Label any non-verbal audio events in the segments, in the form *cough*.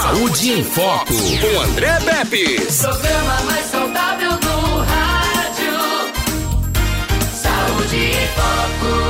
Saúde em Foco, com André Pepe. Programa mais saudável do rádio. Saúde em Foco.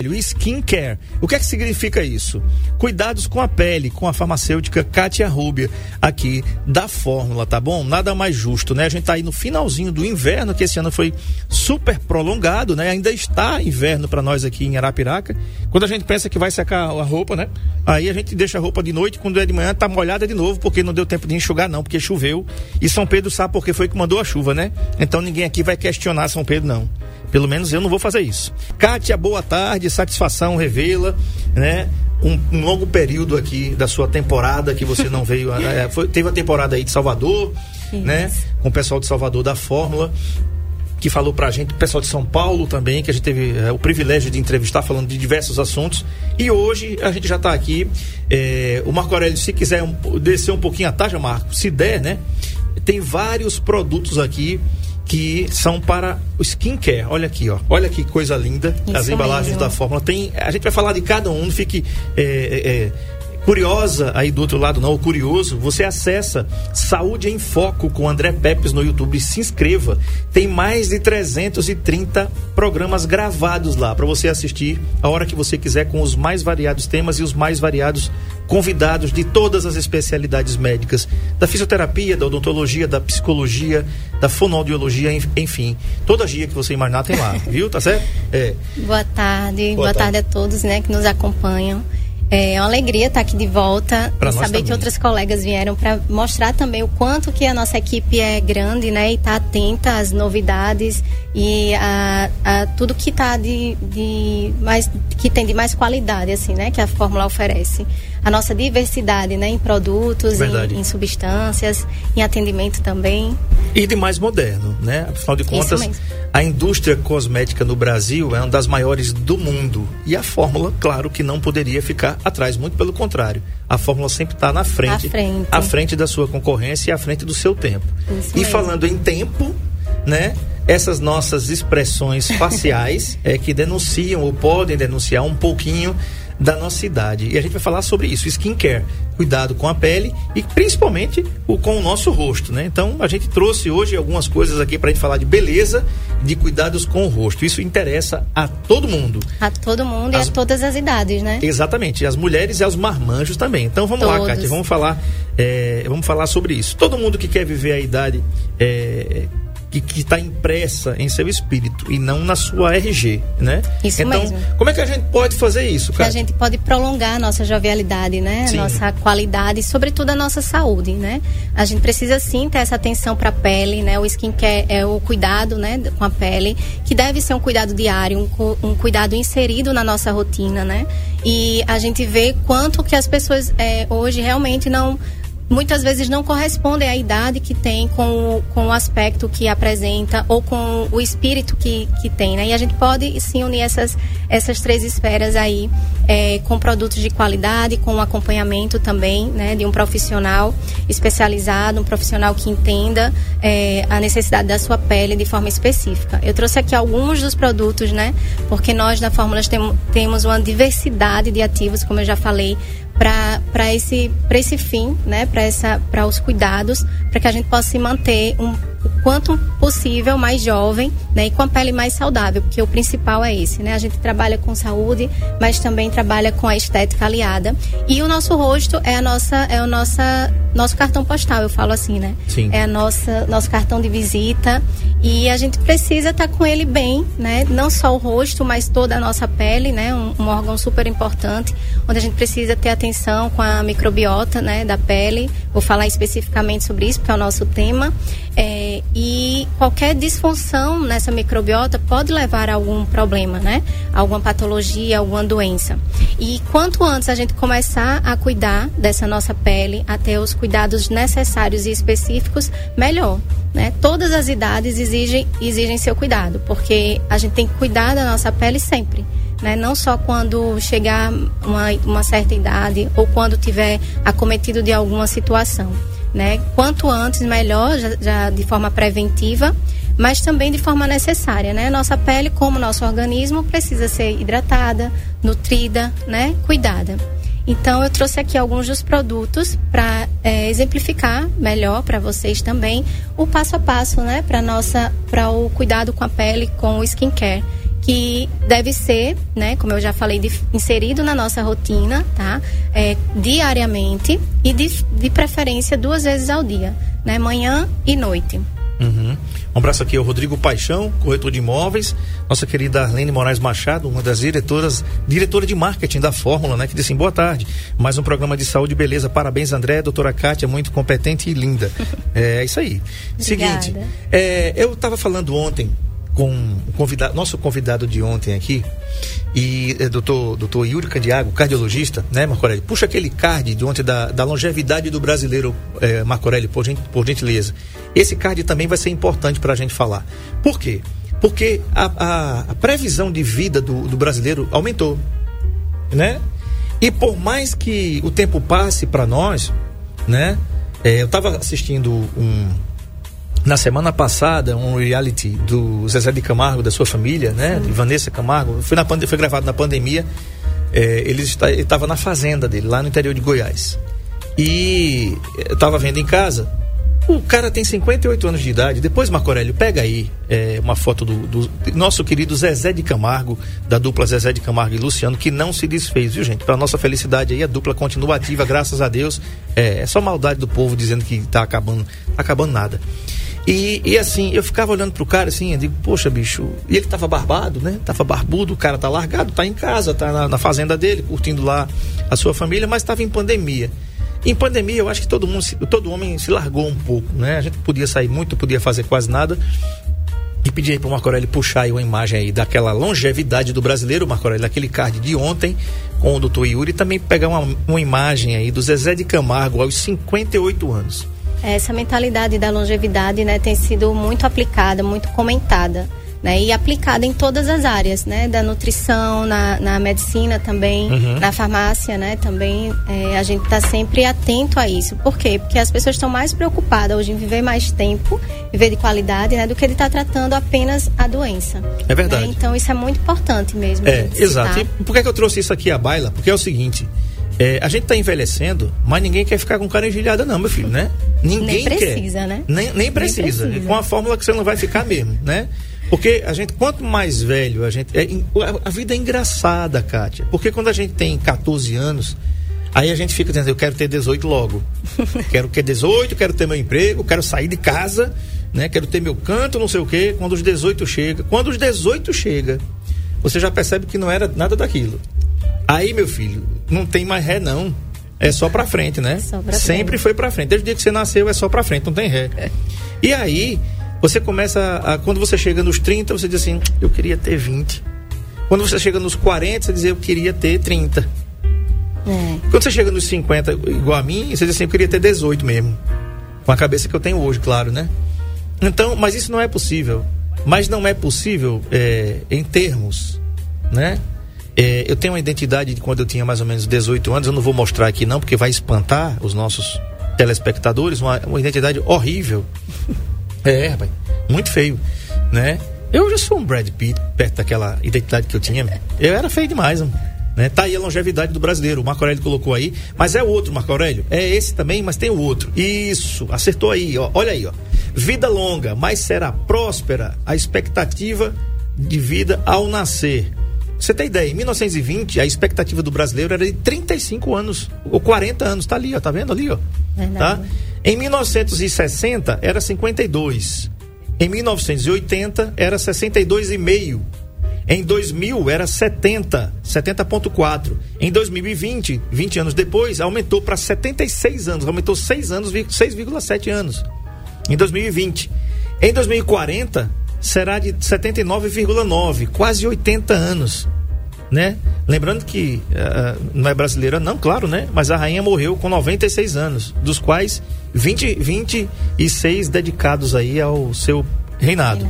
Skincare. O que é que significa isso? Cuidados com a pele, com a farmacêutica Kátia Rubia, aqui da Fórmula, tá bom? Nada mais justo, né? A gente tá aí no finalzinho do inverno, que esse ano foi super prolongado, né? Ainda está inverno para nós aqui em Arapiraca. Quando a gente pensa que vai secar a roupa, né? Aí a gente deixa a roupa de noite, quando é de manhã tá molhada de novo, porque não deu tempo de enxugar não, porque choveu. E São Pedro sabe porque foi que mandou a chuva, né? Então ninguém aqui vai questionar São Pedro não. Pelo menos eu não vou fazer isso. Kátia, boa tarde, satisfação, revela, né? Um, um longo período aqui da sua temporada que você não veio. *laughs* é, foi- teve a temporada aí de Salvador, né? Com o pessoal de Salvador da Fórmula que falou pra gente, o pessoal de São Paulo também, que a gente teve é, o privilégio de entrevistar, falando de diversos assuntos. E hoje a gente já tá aqui. é, o Marco Aurélio, se quiser um- descer um pouquinho a taxa, Marco, se der, né? Tem vários produtos aqui que são para o skincare. Olha aqui, ó. Olha que coisa linda. Isso as embalagens mesmo. da Fórmula. Tem, a gente vai falar de cada um, não fique. é, é, é, curiosa aí do outro lado não, ou curioso, você acessa Saúde em Foco com André Pepes no YouTube, se inscreva. Tem mais de 330 programas gravados lá para você assistir a hora que você quiser com os mais variados temas e os mais variados convidados de todas as especialidades médicas, da fisioterapia, da odontologia, da psicologia, da fonoaudiologia, enf- enfim, toda dia que você imaginar tem lá, viu? Tá certo? É. Boa tarde, Boa boa, tarde. tarde. a todos né, que nos acompanham. É uma alegria estar aqui de volta Pra e saber também. que outras colegas vieram para mostrar também o quanto que a nossa equipe é grande, né, e está atenta às novidades e a, a tudo que tá de, de mais que tem de mais qualidade, assim, né, que a fórmula oferece. A nossa diversidade, né, em produtos, em, em substâncias, em atendimento também. e de mais moderno, né? Afinal de contas, a indústria cosmética no Brasil é uma das maiores do mundo. E a Fórmula, claro que não poderia ficar atrás, muito pelo contrário. A Fórmula sempre está na frente, À frente. à frente da sua concorrência e à frente do seu tempo. Isso e mesmo. falando em tempo, né? Essas nossas expressões faciais *laughs* é que denunciam ou podem denunciar um pouquinho da nossa idade. E a gente vai falar sobre isso, skincare, cuidado com a pele e principalmente o, com o nosso rosto, né? Então a gente trouxe hoje algumas coisas aqui para a gente falar de beleza, de cuidados com o rosto. Isso interessa a todo mundo. A todo mundo As- e a todas as idades, né? Exatamente, as mulheres e aos marmanjos também. Então vamos lá, Todos. Kátia, vamos falar, é, vamos falar sobre isso. Todo mundo que quer viver a idade é, que está impressa em seu espírito e não na sua RG, né? Isso então, mesmo. como é que a gente pode fazer isso, que a gente pode prolongar a nossa jovialidade, né? Sim. A nossa qualidade e, sobretudo, a nossa saúde, né? A gente precisa sim ter essa atenção para a pele, né? O skincare é o cuidado, né, com a pele, que deve ser um cuidado diário, um, um cuidado inserido na nossa rotina, né? E a gente vê quanto que as pessoas é, hoje realmente não muitas vezes não correspondem à idade que tem com o, com o aspecto que apresenta ou com o espírito que, que tem, né? E a gente pode sim unir essas, essas três esferas aí é, com produtos de qualidade, com o acompanhamento também, né? De um profissional especializado, um profissional que entenda é, a necessidade da sua pele de forma específica. Eu trouxe aqui alguns dos produtos, né? Porque nós na Fórmulas tem, temos uma diversidade de ativos, como eu já falei, para esse, esse fim, né? Para os cuidados, para que a gente possa se manter um, o quanto possível mais jovem né? e com a pele mais saudável, porque o principal é esse. Né? A gente trabalha com saúde, mas também trabalha com a estética aliada. E o nosso rosto é a nossa, é o nossa, nosso cartão postal, eu falo assim, né? Sim. É a nossa, nosso cartão de visita. E a gente precisa estar com ele bem, né? Não só o rosto, mas toda a nossa pele, né? Um, um órgão super importante, onde a gente precisa ter atenção com a microbiota, né? Da pele. Vou falar especificamente sobre isso, porque é o nosso tema. É, e qualquer disfunção nessa microbiota pode levar a algum problema, né? Alguma patologia, alguma doença. E quanto antes a gente começar a cuidar dessa nossa pele, a ter os cuidados necessários e específicos, melhor. Né? Todas as idades exigem, exigem seu cuidado, porque a gente tem que cuidar da nossa pele sempre. Né? Não só quando chegar uma, uma certa idade ou quando tiver acometido de alguma situação. Né? Quanto antes, melhor, já, já de forma preventiva, mas também de forma necessária. Né? Nossa pele, como nosso organismo, precisa ser hidratada, nutrida, né? cuidada. Então, eu trouxe aqui alguns dos produtos para é, exemplificar melhor para vocês também o passo a passo, né, para nossa, para o cuidado com a pele, com o skincare que deve ser, né, como eu já falei, de, inserido na nossa rotina, tá? É, diariamente e de, de preferência duas vezes ao dia, né? Manhã e noite. Uhum. Um abraço aqui ao Rodrigo Paixão, corretor de imóveis, nossa querida Arlene Moraes Machado, uma das diretoras, diretora de marketing da Fórmula, né? Que disse assim, boa tarde, mais um programa de saúde e beleza, parabéns André, doutora Kátia, muito competente e linda. *laughs* é isso aí. Seguinte, é, eu estava falando ontem com o convidado, nosso convidado de ontem aqui, e é, doutor, doutor Yuri Candiago, cardiologista, né, Marco Aurélio? Puxa aquele card de ontem da, da longevidade do brasileiro, é, Marco Aurélio, por, por gentileza. Esse card também vai ser importante para a gente falar. Por quê? Porque a, a, a previsão de vida do, do brasileiro aumentou, né? E por mais que o tempo passe para nós, né? É, eu estava assistindo um, na semana passada um reality do Zezé de Camargo, da sua família, né? De Vanessa Camargo. Foi, na, foi gravado na pandemia. É, ele estava na fazenda dele, lá no interior de Goiás. E estava vendo em casa. O cara tem 58 anos de idade. Depois, Marco Aurélio, pega aí é, uma foto do, do, nosso querido Zezé de Camargo, da dupla Zezé de Camargo e Luciano, que não se desfez, viu, gente? Para nossa felicidade aí, a dupla continua ativa, graças a Deus. É, é só maldade do povo dizendo que está acabando, tá acabando nada. E, e assim, eu ficava olhando pro cara assim, eu digo, poxa, bicho, e ele tava barbado, né? Tava barbudo, o cara tá largado, tá em casa, tá na, na fazenda dele, curtindo lá a sua família, mas tava em pandemia. Em pandemia, eu acho que todo mundo, todo homem se largou um pouco, né? A gente podia sair muito, podia fazer quase nada. E pedi aí pro Marco Aurélio puxar aí uma imagem aí daquela longevidade do brasileiro, Marco Aurélio, daquele card de ontem com o doutor Yuri, e também pegar uma, uma imagem aí do Zezé de Camargo aos 58 anos. Essa mentalidade da longevidade né, tem sido muito aplicada, muito comentada. Né, e aplicada em todas as áreas, né, da nutrição, na, na medicina também, uhum. na farmácia, né, também é, a gente está sempre atento a isso. Por quê? Porque as pessoas estão mais preocupadas hoje em viver mais tempo, viver de qualidade, né, do que de estar tá tratando apenas a doença. É verdade. Né? Então isso é muito importante mesmo. É, exato. E por que, que eu trouxe isso aqui à baila? Porque é o seguinte, é, a gente está envelhecendo, mas ninguém quer ficar com cara engelhada, não, meu filho, né? Ninguém nem precisa, quer. né? Nem, nem precisa. nem precisa. Com a fórmula que você não vai ficar mesmo, né? Porque a gente, quanto mais velho a gente. É, a vida é engraçada, Kátia. Porque quando a gente tem 14 anos, aí a gente fica dizendo, eu quero ter 18 logo. *laughs* quero ter 18, quero ter meu emprego, quero sair de casa, né? Quero ter meu canto, não sei o quê. Quando os 18 chega. Quando os 18 chega, você já percebe que não era nada daquilo. Aí, meu filho, não tem mais ré, não. É só pra frente, né? Pra Sempre frente. foi pra frente. Desde o dia que você nasceu é só pra frente, não tem ré. É. E aí, você começa a. Quando você chega nos 30, você diz assim, eu queria ter 20. Quando você chega nos 40, você diz, eu queria ter 30. É. Quando você chega nos 50, igual a mim, você diz assim, eu queria ter 18 mesmo. Com a cabeça que eu tenho hoje, claro, né? Então, mas isso não é possível. Mas não é possível é, em termos, né? É, eu tenho uma identidade de quando eu tinha mais ou menos 18 anos, eu não vou mostrar aqui não, porque vai espantar os nossos telespectadores, uma, uma identidade horrível. *laughs* É, rapaz, muito feio, né? Eu já sou um Brad Pitt perto daquela identidade que eu tinha. Eu era feio demais, né? Tá aí a longevidade do brasileiro. O Marco Aurélio colocou aí, mas é o outro, Marco Aurélio. É esse também, mas tem o outro. Isso, acertou aí, ó. Olha aí, ó. Vida longa, mas será próspera a expectativa de vida ao nascer. Você tem ideia, em 1920 a expectativa do brasileiro era de 35 anos, ou 40 anos, tá ali, ó, tá vendo ali, ó. Tá? Em 1960 era 52. Em 1980 era 62,5. Em 2000 era 70, 70.4. Em 2020, 20 anos depois, aumentou para 76 anos, aumentou 6 anos, 6,7 anos. Em 2020. Em 2040 será de 79,9, quase 80 anos, né? Lembrando que uh, não é brasileira não, claro, né? Mas a rainha morreu com 96 anos, dos quais 20, 26 dedicados aí ao seu reinado.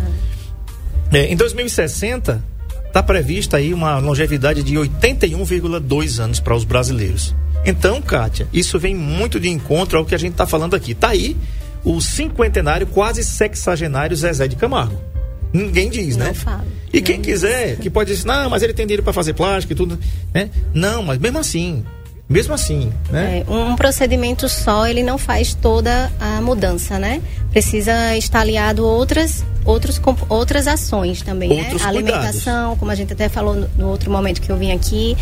É, em 2060 está prevista aí uma longevidade de 81,2 anos para os brasileiros. Então, Kátia, isso vem muito de encontro ao que a gente está falando aqui. Tá aí o cinquentenário, quase sexagenário Zezé de Camargo. Ninguém diz, não né? Falo. E quem quiser, que pode dizer, não, mas ele tem dinheiro para fazer plástico e tudo, né? Não, mas mesmo assim, mesmo assim, né? É, um procedimento só, ele não faz toda a mudança, né? Precisa estar aliado outras, outros, outras ações também, Outros né? A cuidados. alimentação, como a gente até falou no, no outro momento que eu vim aqui,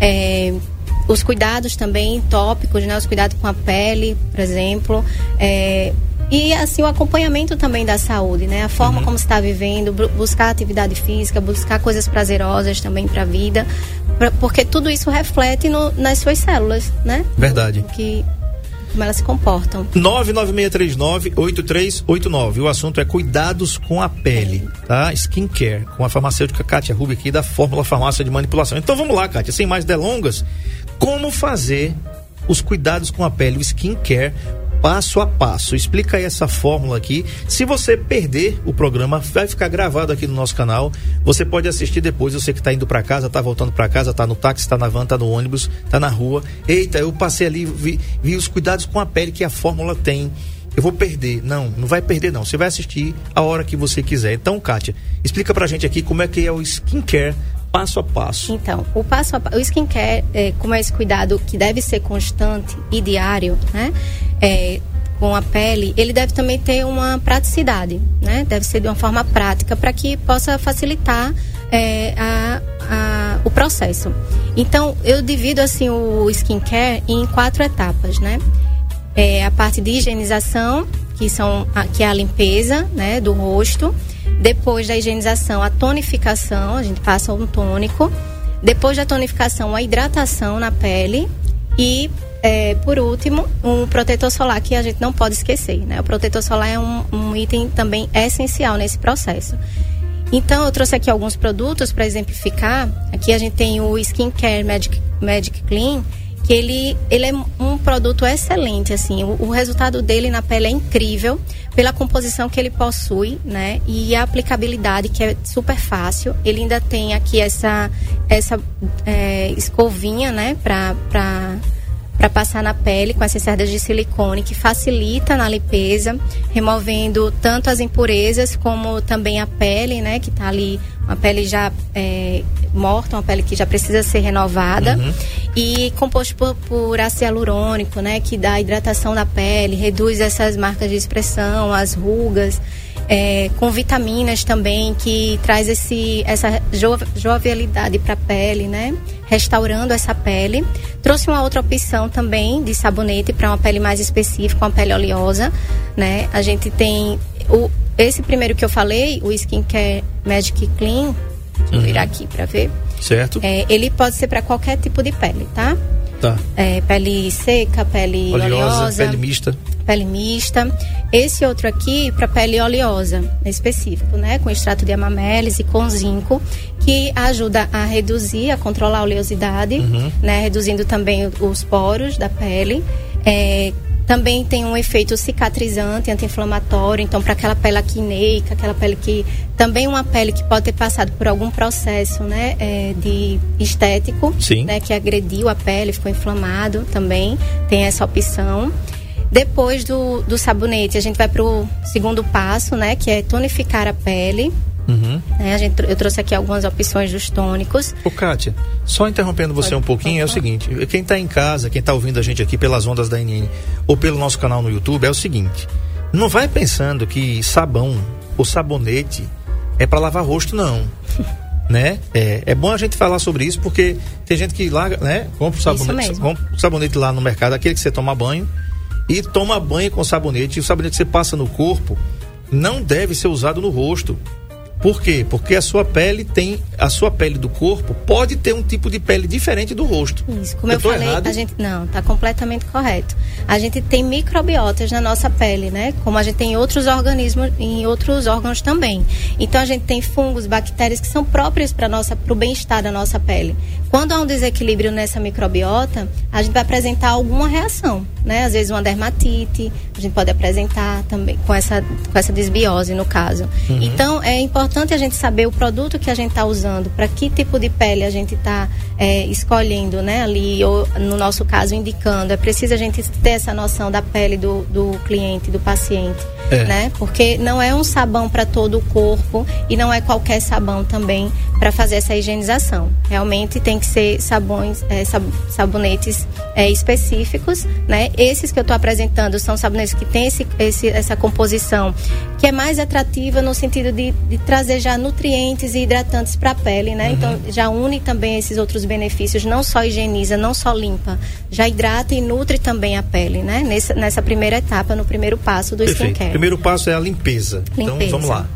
é, os cuidados também tópicos, né? Os cuidados com a pele, por exemplo, é, e assim o acompanhamento também da saúde, né? A forma Uhum. como está vivendo, bu- buscar atividade física, buscar coisas prazerosas também para a vida, pra- porque tudo isso reflete no- nas suas células, né? Verdade. Que como elas se comportam. 99639-8389. O assunto é cuidados com a pele, tá? Skincare, com a farmacêutica Kátia Rubio aqui da Fórmula Farmácia de Manipulação. Então vamos lá, Kátia, sem mais delongas, como fazer os cuidados com a pele, o skincare, passo a passo. Explica aí essa fórmula aqui. Se você perder o programa, vai ficar gravado aqui no nosso canal. Você pode assistir depois. Você que está indo para casa, está voltando para casa, está no táxi, está na van, está no ônibus, está na rua. Eita, eu passei ali, vi, vi os cuidados com a pele que a fórmula tem. Eu vou perder. Não, não vai perder não. Você vai assistir a hora que você quiser. Então, Kátia, explica pra gente aqui como é que é o skincare passo a passo. Então, o passo a passo, o skincare, é, é esse cuidado que deve ser constante e diário, né? É, com a pele, ele deve também ter uma praticidade, né? Deve ser de uma forma prática para que possa facilitar é, a, a- o processo. Então, eu divido assim o skincare em quatro etapas, né? É a parte de higienização, que, são a, que é a limpeza né, do rosto. Depois da higienização, a tonificação, a gente passa um tônico. Depois da tonificação, a hidratação na pele. E, é, por último, um protetor solar que a gente não pode esquecer. Né? O protetor solar é um, um item também essencial nesse processo. Então, eu trouxe aqui alguns produtos para exemplificar. Aqui a gente tem o Skincare Magic, Magic Clean, que ele, ele é um produto excelente, assim. O, o resultado dele na pele é incrível pela composição que ele possui, né? E a aplicabilidade, que é super fácil. Ele ainda tem aqui essa, essa é, escovinha, né? Pra, para passar na pele com essas cerdas de silicone que facilita na limpeza, removendo tanto as impurezas como também a pele, né, que está ali uma pele já é, morta, uma pele que já precisa ser renovada e composto por, por ácido hialurônico, né, que dá hidratação da pele, reduz essas marcas de expressão, as rugas. É, com vitaminas também que traz esse essa jo, jovialidade para a pele, né? Restaurando essa pele. Trouxe uma outra opção também de sabonete para uma pele mais específica, uma pele oleosa, né? A gente tem o esse primeiro que eu falei, o Skincare Magic Clean. Deixa eu virar aqui para ver. Certo? É, ele pode ser para qualquer tipo de pele, tá? Tá. É, pele seca, pele Oleosa, oleosa, pele mista. pele mista. Esse outro aqui para pele oleosa, específico, né, com extrato de amamelis e com zinco, que ajuda a reduzir, a controlar a oleosidade, né, reduzindo também os poros da pele. É, também tem um efeito cicatrizante, anti-inflamatório, então para aquela pele acneica, aquela pele que também uma pele que pode ter passado por algum processo, né, é, de estético, Sim. né, que agrediu a pele, ficou inflamado também, tem essa opção. Depois do, do sabonete, a gente vai para o segundo passo, né? Que é tonificar a pele. Uhum. a gente, eu trouxe aqui algumas opções dos tônicos. Ô, Kátia, só interrompendo você Pode- um pouquinho, é o seguinte: quem está em casa, quem está ouvindo a gente aqui pelas ondas da NN ou pelo nosso canal no YouTube, é o seguinte: não vai pensando que sabão ou sabonete é para lavar rosto, não. *laughs* né? É, é bom a gente falar sobre isso porque tem gente que larga, né? Compra o sabonete, mesmo. compra o sabonete lá no mercado, aquele que você toma banho, e toma banho com sabonete. E o sabonete que você passa no corpo não deve ser usado no rosto. Por quê? Porque a sua pele tem. A sua pele do corpo pode ter um tipo de pele diferente do rosto. Isso, como eu, tô falei, errado? a gente não, tá completamente correto. A gente tem microbiotas na nossa pele, né? Como a gente tem em outros organismos, em outros órgãos também. Então a gente tem fungos, bactérias que são próprias para nossa, para o bem-estar da nossa pele. Quando há um desequilíbrio nessa microbiota, a gente vai apresentar alguma reação, né? Às vezes uma dermatite, a gente pode apresentar também com essa com essa desbiose no caso. Então é importante a gente saber o produto que a gente está usando, para que tipo de pele a gente está escolhendo, né? Ali ou no nosso caso indicando. É preciso a gente ter essa noção da pele do, do cliente, do paciente, É. né? Porque não é um sabão para todo o corpo e não é qualquer sabão também para fazer essa higienização. Realmente tem que ser sabões, é, sab, sabonetes é, específicos, né? Esses que eu estou apresentando são sabonetes que têm esse, esse, essa composição que é mais atrativa no sentido de, de trazer já nutrientes e hidratantes para a pele, né? Então, Uhum. já une também esses outros benefícios, não só higieniza, não só limpa, já hidrata e nutre também a pele, né? Nessa, nessa primeira etapa, no primeiro passo do Perfeito. skincare. Primeiro passo é a limpeza. Então Limpeza. vamos lá.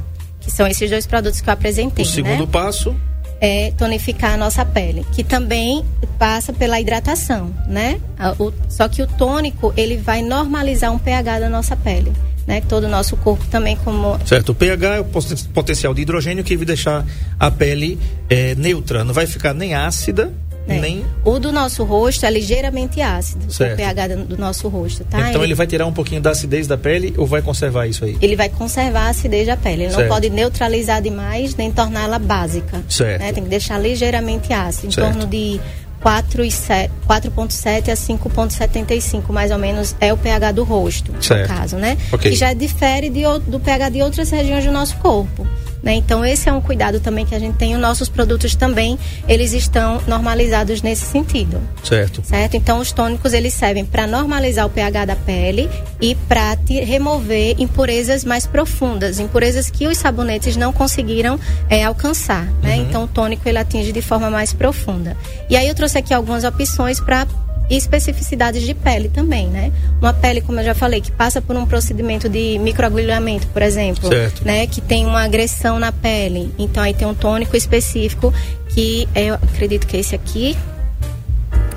Que são esses dois produtos que eu apresentei, O segundo né? passo, é tonificar a nossa pele, que também passa pela hidratação, né? O- só que o tônico, ele vai normalizar um pH da nossa pele, né? Todo o nosso corpo também como certo? O pH é o poten- potencial de hidrogênio que vai deixar a pele é, neutra. Não vai ficar nem ácida, né? nem. O do nosso rosto é ligeiramente ácido, Certo. o pH do, nosso rosto, tá? Então ele vai tirar um pouquinho da acidez da pele ou vai conservar isso aí? ele vai conservar a acidez da pele. Ele Certo. não pode neutralizar demais nem torná-la básica. Certo. né? Tem que deixar ligeiramente ácido, em Certo. torno de 4 e se- 4,7 a 5,75, mais ou menos, é o pH do rosto, Certo. no caso, né? Ok. Que já difere de, do pH de outras regiões do nosso corpo. Né? Então, esse é um cuidado também que a gente tem. Os nossos produtos também, eles estão normalizados nesse sentido Certo. certo? Então os tônicos eles servem para normalizar o pH da pele e para remover impurezas mais profundas, impurezas que os sabonetes não conseguiram é, alcançar, né? Então o tônico ele atinge de forma mais profunda. E aí eu trouxe aqui algumas opções para especificidades de pele também, né? Uma pele, como eu já falei, que passa por um procedimento de microagulhamento, por exemplo, Certo. né? Que tem uma agressão na pele. Então aí tem um tônico específico que eu acredito que é esse aqui,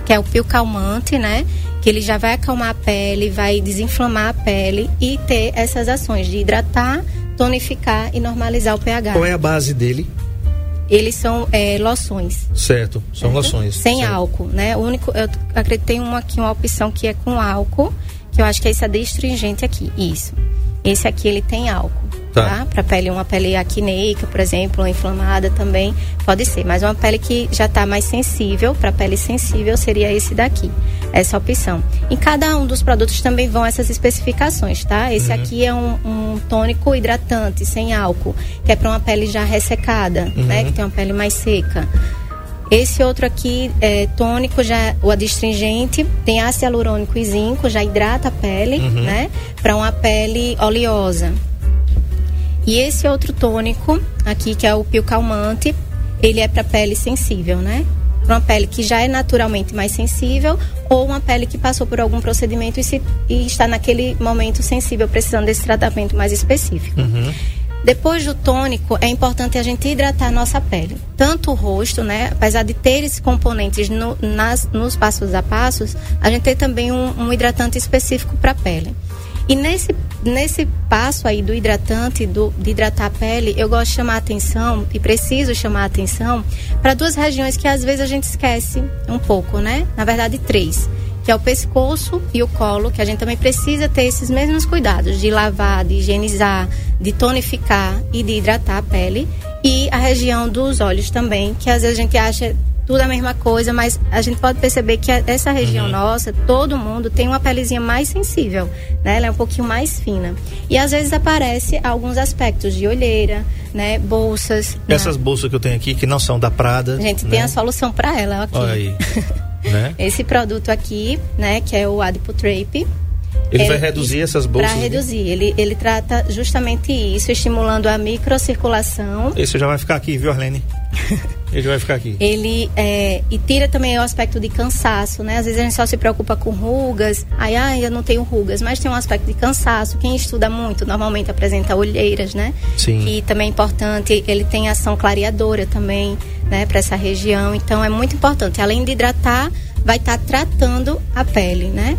que é o pio calmante, né? Que ele já vai acalmar a pele, vai desinflamar a pele e ter essas ações de hidratar, tonificar e normalizar o pH. Qual é a base dele? Eles são é, loções. Certo. São loções. Sem Certo. álcool, né? O único, eu acredito que tem uma aqui, uma opção que é com álcool, que eu acho que é esse adstringente aqui. Isso. Esse aqui ele tem álcool. Tá. Tá? Para pele, uma pele acneica, por exemplo, ou inflamada também pode ser. Mas uma pele que já está mais sensível, para pele sensível, seria esse daqui. Essa opção. Em cada um dos produtos também vão essas especificações, tá? Esse aqui é um, um tônico hidratante, sem álcool, que é para uma pele já ressecada, né? Que tem uma pele mais seca. Esse outro aqui é tônico, já o adstringente, tem ácido hialurônico e zinco, já hidrata a pele, né? Para uma pele oleosa. E esse outro tônico aqui, que é o pio calmante, ele é para pele sensível, né? Para uma pele que já é naturalmente mais sensível ou uma pele que passou por algum procedimento e, se, e está naquele momento sensível, precisando desse tratamento mais específico. Depois do tônico, é importante a gente hidratar a nossa pele. Tanto o rosto, né? Apesar de ter esses componentes no, nas, nos passos a passos, a gente tem também um, um hidratante específico para a pele. E nesse, nesse passo aí do hidratante, do, de hidratar a pele, eu gosto de chamar a atenção, e preciso chamar a atenção, para duas regiões que às vezes a gente esquece um pouco, né? Na verdade, três. Que é o pescoço e o colo, que a gente também precisa ter esses mesmos cuidados de lavar, de higienizar, de tonificar e de hidratar a pele. E a região dos olhos também, que às vezes a gente acha tudo a mesma coisa, mas a gente pode perceber que essa região nossa, todo mundo tem uma pelezinha mais sensível, né? Ela é um pouquinho mais fina. E às vezes aparece alguns aspectos de olheira, né? Bolsas. né? Essas bolsas que eu tenho aqui, que não são da Prada. A gente né? tem a solução para ela aqui. Olha aí. *laughs* né? Esse produto aqui, né, que é o Adipotrape, Ele É, vai reduzir essas bolsas. Para reduzir, ele, ele trata justamente isso, estimulando a microcirculação. Esse já vai ficar aqui, viu, Arlene? *laughs* Ele vai ficar aqui. Ele é, e tira também o aspecto de cansaço, né? Às vezes a gente só se preocupa com rugas, aí ah, eu não tenho rugas, mas tem um aspecto de cansaço. Quem estuda muito normalmente apresenta olheiras, né? Sim. E também é importante, ele tem ação clareadora também, né, para essa região. Então é muito importante. Além de hidratar, vai estar tratando a pele, né?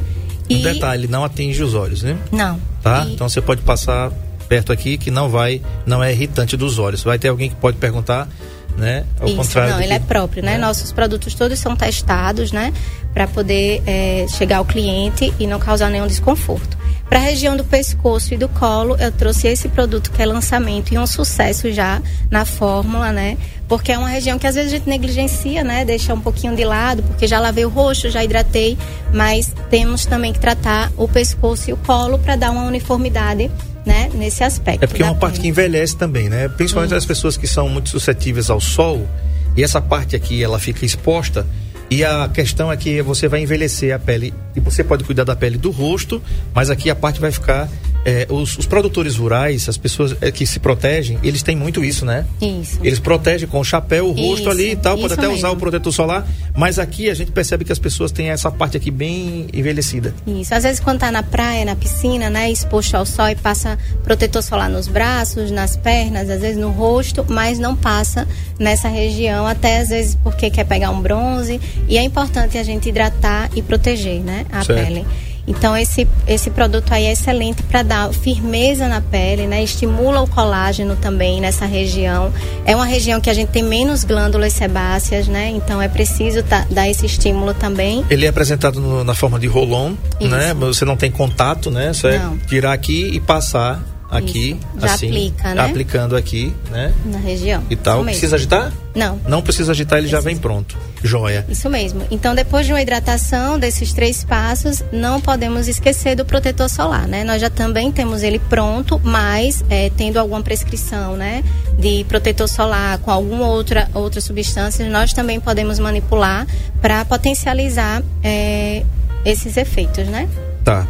Um detalhe, não atinge os olhos, né? Não. Tá? E- Então você pode passar perto aqui que não vai, não é irritante dos olhos. Vai ter alguém que pode perguntar, né? Ao Isso, contrário não, ele que- é próprio, né? Nossos produtos todos são testados, né? Para poder é, chegar ao cliente e não causar nenhum desconforto. Para a região do pescoço e do colo, eu trouxe esse produto que é lançamento e um sucesso já na fórmula, né? Porque é uma região que às vezes a gente negligencia, né? Deixa um pouquinho de lado, porque já lavei o rosto, já hidratei, mas temos também que tratar o pescoço e o colo para dar uma uniformidade, né? Nesse aspecto. É porque é uma parte que envelhece também, né? Principalmente as pessoas que são muito suscetíveis ao sol, e essa parte aqui ela fica exposta. E a questão é que você vai envelhecer a pele e você pode cuidar da pele do rosto, mas aqui a parte vai ficar é, os, os, produtores rurais, as pessoas é, que se protegem, eles têm muito isso, né? Isso. Eles protegem com o chapéu, o rosto Isso, ali e tal, pode até mesmo. usar o protetor solar, mas aqui a gente percebe que as pessoas têm essa parte aqui bem envelhecida. Isso. Às vezes quando tá na praia, na piscina, né, exposto ao sol e passa protetor solar nos braços, nas pernas, às vezes no rosto, mas não passa nessa região, até às vezes porque quer pegar um bronze. E é importante a gente hidratar e proteger, né, a Certo. pele. Então esse, esse produto aí é excelente para dar firmeza na pele, né? Estimula o colágeno também nessa região. É uma região que a gente tem menos glândulas sebáceas, né? Então é preciso tá- dar esse estímulo também. Ele é apresentado no- na forma de rolon, né? Você não tem contato, né? Só é tirar aqui e passar aqui, Isso. Já assim, aplica, né? aplicando aqui, né? Na região. E tal. Precisa agitar? Não. Não precisa agitar, ele já vem pronto. Joia. Isso mesmo. Então, depois de uma hidratação desses três passos, não podemos esquecer do protetor solar, né? Nós já também temos ele pronto, mas é, tendo alguma prescrição, né, de protetor solar com alguma outra outra substância, nós também podemos manipular para potencializar é, esses efeitos, né? Tá.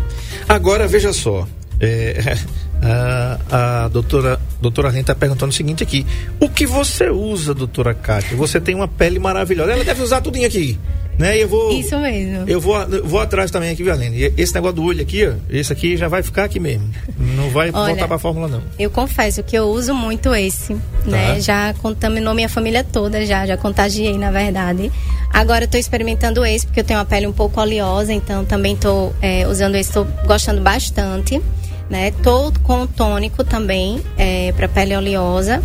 Agora, veja só. É, *laughs* a, a doutora, doutora Arlene está perguntando o seguinte aqui. O que você usa, doutora Kátia? Você tem uma pele maravilhosa. Ela deve usar tudinho aqui. Né? Eu vou. Isso mesmo. Eu vou, eu vou atrás também aqui, viu, Arlene? E Esse negócio do olho aqui, ó. Esse aqui já vai ficar aqui mesmo. Não vai Olha, voltar pra fórmula, não. Eu confesso que eu uso muito esse, né? Já contaminou minha família toda, já, já contagiei, na verdade. Agora eu tô experimentando esse, porque eu tenho uma pele um pouco oleosa, então também tô é, usando esse, tô gostando bastante, né? Tô com tônico também, é, pra pele oleosa.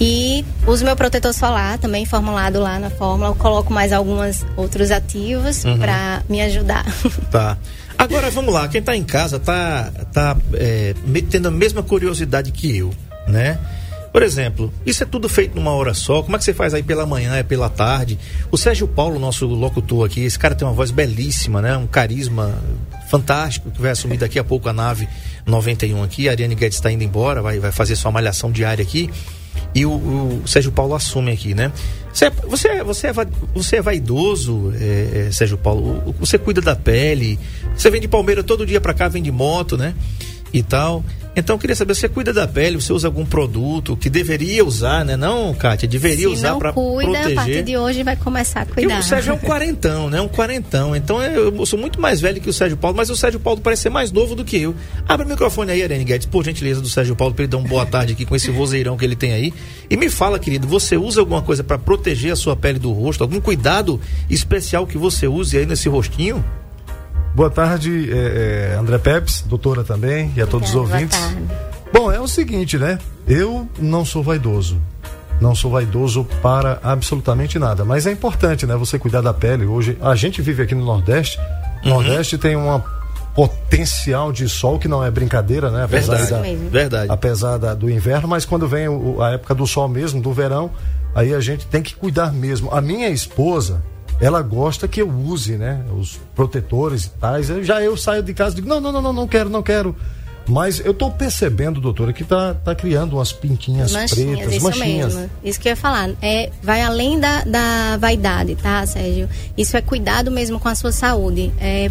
E uso meu protetor solar também formulado lá na fórmula. Eu coloco mais alguns outros ativos Uhum. pra me ajudar. *laughs* Tá. Agora vamos lá, quem tá em casa tá, tá é, tendo a mesma curiosidade que eu, né? Por exemplo, isso é tudo feito numa hora só. Como é que você faz aí pela manhã, é pela tarde? O Sérgio Paulo, nosso locutor aqui, esse cara tem uma voz belíssima, né? Um carisma fantástico que vai assumir daqui a pouco a nave 91 aqui. A Ariane Guedes está indo embora, vai, vai fazer sua malhação diária aqui. E o, o Sérgio Paulo assume aqui, né? Você é, você é, você é, va- você é vaidoso, é, é, Sérgio Paulo. Você cuida da pele. Você vem de Palmeira todo dia pra cá, vem de moto, né? E tal. Então eu queria saber, você cuida da pele, você usa algum produto que deveria usar, né? Não, Kátia, deveria Se usar pra cuida, a partir proteger. de hoje vai começar a Porque cuidar. o Sérgio é um quarentão, né? Um quarentão. Então eu eu sou muito mais velho que o Sérgio Paulo, mas o Sérgio Paulo parece ser mais novo do que eu. Abre o microfone aí, Arene Guedes, por gentileza do Sérgio Paulo, pra ele dar uma boa tarde aqui com esse vozeirão que ele tem aí. E me fala, querido, você usa alguma coisa pra proteger a sua pele do rosto? Algum cuidado especial que você use aí nesse rostinho? Boa tarde, é, é, André Pepes, doutora também, e a todos os Obrigada, ouvintes. boa tarde. Bom, é o seguinte, né? Eu não sou vaidoso. Não sou vaidoso para absolutamente nada. Mas é importante, né? Você cuidar da pele. Hoje, a gente vive aqui no Nordeste. O Nordeste tem uma potencial de sol que não é brincadeira, né? Apesar Verdade. da, mesmo. Verdade. apesar da- do inverno, mas quando vem o- a época do sol mesmo, do verão, aí a gente tem que cuidar mesmo. A minha esposa, ela gosta que eu use, né, os protetores e tais. Eu, já eu saio de casa e digo, não, não, não, não, não quero, não quero. Mas eu tô percebendo, doutora, que tá, tá criando umas pintinhas Manchinhas, pretas, isso manchinhas. mesmo. Isso que eu ia falar. É, vai além da, da vaidade, tá, Sérgio? Isso é cuidado mesmo com a sua saúde. É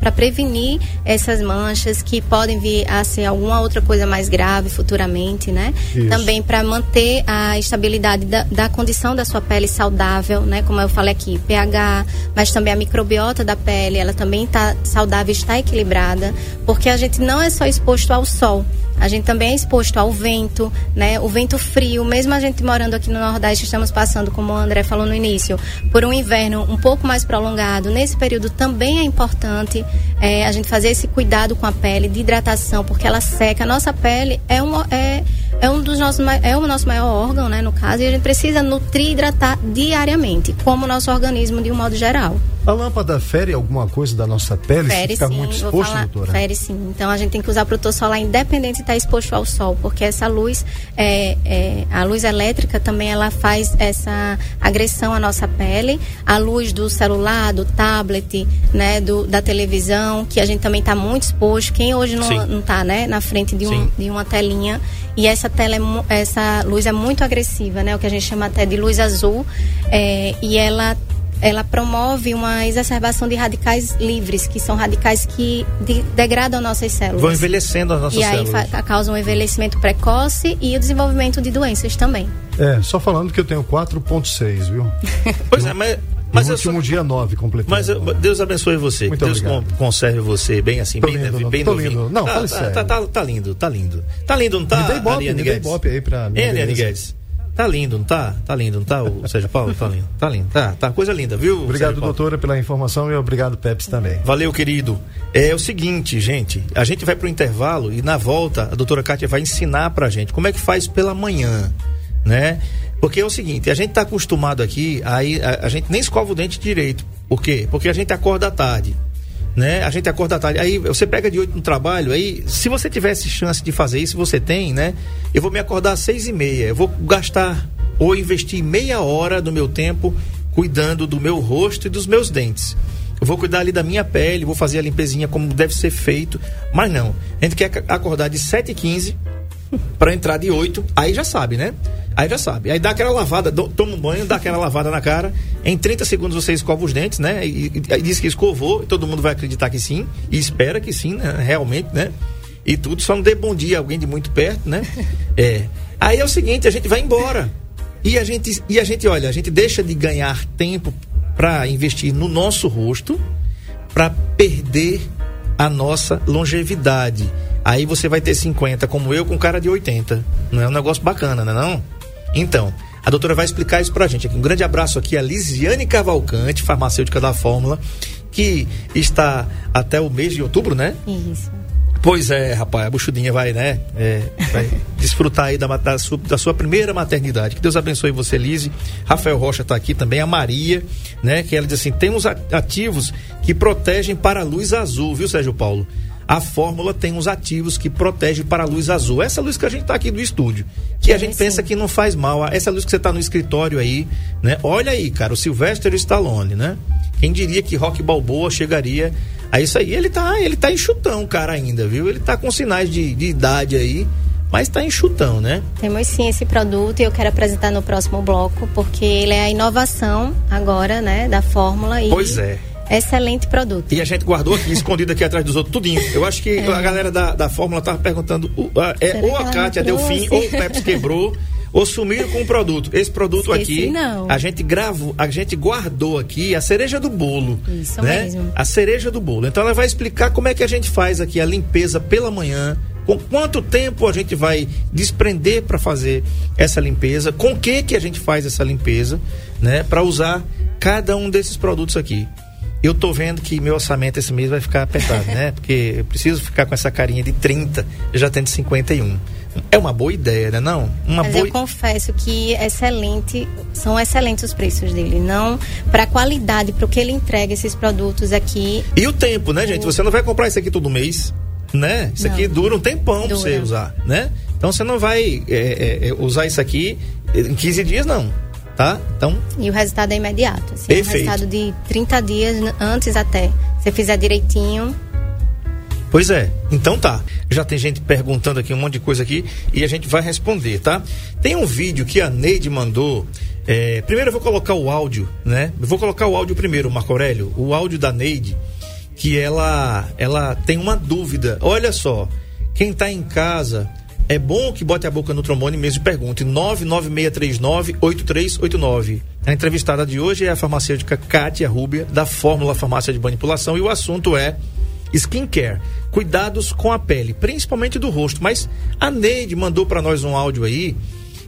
para prevenir essas manchas que podem vir a ser alguma outra coisa mais grave futuramente, né? Isso. Também para manter a estabilidade da, da condição da sua pele saudável, né? Como eu falei aqui, pH, mas também a microbiota da pele, ela também está saudável, está equilibrada, porque a gente não é só exposto ao sol. A gente também é exposto ao vento, né? O vento frio, mesmo a gente morando aqui no Nordeste, estamos passando, como o André falou no início, por um inverno um pouco mais prolongado. Nesse período também é importante eh, a gente fazer esse cuidado com a pele, de hidratação, porque ela seca. A nossa pele é um, é, é um dos nossos é o nosso maior órgão, né, no caso, e a gente precisa nutrir e hidratar diariamente, como o nosso organismo de um modo geral. A lâmpada fere alguma coisa da nossa pele? se Fere fica sim, muito exposto, falar, doutora? fere sim. Então a gente tem que usar protetor solar independente estar exposto ao sol, porque essa luz, é, é, a luz elétrica também ela faz essa agressão à nossa pele, a luz do celular, do tablet, né, do, da televisão, que a gente também está muito exposto. Quem hoje não, não tá, né, na frente de, um, de uma telinha. E essa tela é essa luz é muito agressiva, né, o que a gente chama até de luz azul, é, e ela ela promove uma exacerbação de radicais livres, que são radicais que de- degradam nossas células. Vão envelhecendo as nossas E aí células. fa- causa um envelhecimento precoce e o desenvolvimento de doenças também. É, só falando que eu tenho 4.6, viu? *laughs* Pois é, mas, Mas no último dia 9 completei. Mas eu- Deus abençoe você. Muito Deus con- conserve você bem assim, Tô bem, lindo, bem tô novinho. lindo. Não, tá, fale tá, sério. tá, tá, tá lindo, tá lindo. Tá lindo, não tá? Me dê ibope, Ariane me dê Guedes? ibope aí pra Ariane beleza. Guedes? Tá lindo, não tá? Tá lindo, não tá? O Sérgio Paulo, tá lindo. Tá lindo, tá, tá. Coisa linda, viu? Obrigado, doutora, pela informação e obrigado, Peps, também. Valeu, querido. É o seguinte, gente, a gente vai pro intervalo e na volta a doutora Kátia vai ensinar pra gente como é que faz pela manhã, né? Porque é o seguinte, a gente tá acostumado aqui, aí a, a gente nem escova o dente direito. Por quê? Porque a gente acorda à tarde. Né? A gente acorda à tarde. Aí você pega de oito no trabalho, aí se você tivesse chance de fazer isso, você tem, né? Eu vou me acordar às seis e meia. Eu vou gastar ou investir meia hora do meu tempo cuidando do meu rosto e dos meus dentes. Eu vou cuidar ali da minha pele, vou fazer a limpezinha como deve ser feito. Mas não. A gente quer ac- acordar de 7h15 para entrar de 8, aí já sabe, né? Aí já sabe. Aí dá aquela lavada, do- toma um banho, dá aquela lavada na cara. Em 30 segundos você escova os dentes, né? E, e, aí diz que escovou, e todo mundo vai acreditar que sim, e espera que sim, né? Realmente, né? E tudo, só não dê bom dia a alguém de muito perto, né? É. Aí é o seguinte, a gente vai embora. E a gente, e a gente olha, a gente deixa de ganhar tempo para investir no nosso rosto, para perder a nossa longevidade. Aí você vai ter 50, como eu, com cara de 80. Não é um negócio bacana, não é não? Então, a doutora vai explicar isso pra gente. Um grande abraço aqui a Lisiane Cavalcante, farmacêutica da Fórmula, que está até o mês de outubro, né? Isso. Pois é, rapaz, a buchudinha vai, né? É, vai *laughs* desfrutar aí da, da, sua, da sua primeira maternidade. Que Deus abençoe você, Lise. Rafael Rocha está aqui também, a Maria, né? Que ela diz assim: temos ativos que protegem para a luz azul, viu, Sérgio Paulo? A fórmula tem uns ativos que protegem para a luz azul. Essa luz que a gente está aqui do estúdio. Que a gente sim. pensa que não faz mal. Essa luz que você está no escritório aí, né? Olha aí, cara, o Sylvester Stallone, né? Quem diria que Rock Balboa chegaria a isso aí? Ele tá, ele tá enxutão, cara, ainda, viu? Ele tá com sinais de, de idade aí, mas tá enxutão, né? Temos sim esse produto e eu quero apresentar no próximo bloco, porque ele é a inovação agora, né, da fórmula. E Pois é. Excelente produto. E a gente guardou aqui, *laughs* escondido aqui atrás dos outros, tudinho. Eu acho que a galera da, da Fórmula tava perguntando: a- é, Será ou a Kátia deu fim, trouxe? ou o Pepsi quebrou, *laughs* ou sumiram com o produto. Esse produto Esqueci, aqui, não. a gente gravou, a gente guardou aqui a cereja do bolo. Isso né? mesmo. A cereja do bolo. Então ela vai explicar como é que a gente faz aqui a limpeza pela manhã. Com quanto tempo a gente vai desprender para fazer essa limpeza? Com que que a gente faz essa limpeza, né? Para usar cada um desses produtos aqui. Eu tô vendo que meu orçamento esse mês vai ficar apertado, né? *laughs* Porque eu preciso ficar com essa carinha de 30, eu já tenho de 51. É uma boa ideia, né? Não? Uma Mas boa eu confesso que excelente, são excelentes os preços dele. Não para a qualidade, para o que ele entrega esses produtos aqui. E o tempo, né, gente? Você não vai comprar isso aqui todo mês, né? Isso Não. aqui dura um tempão pra Dura. você usar, né? Então você não vai é, é, é, usar isso aqui em 15 dias, não. Tá? Então, E o resultado é imediato. Assim, um Perfeito. resultado de 30 dias antes até. Se fizer direitinho, pois é. Então tá. Já tem gente perguntando aqui um monte de coisa aqui e a gente vai responder, tá? Tem um vídeo que a Neide mandou. é, primeiro eu vou colocar o áudio, né? Eu vou colocar o áudio primeiro, Marco Aurélio. O áudio da Neide, que ela, ela tem uma dúvida. Olha só, quem tá em casa, é bom que bote a boca no trombone mesmo e pergunte. 99639-8389. A entrevistada de hoje é a farmacêutica Kátia Rúbia, da Fórmula Farmácia de Manipulação, e o assunto é skincare, cuidados com a pele, principalmente do rosto. Mas a Neide mandou para nós um áudio aí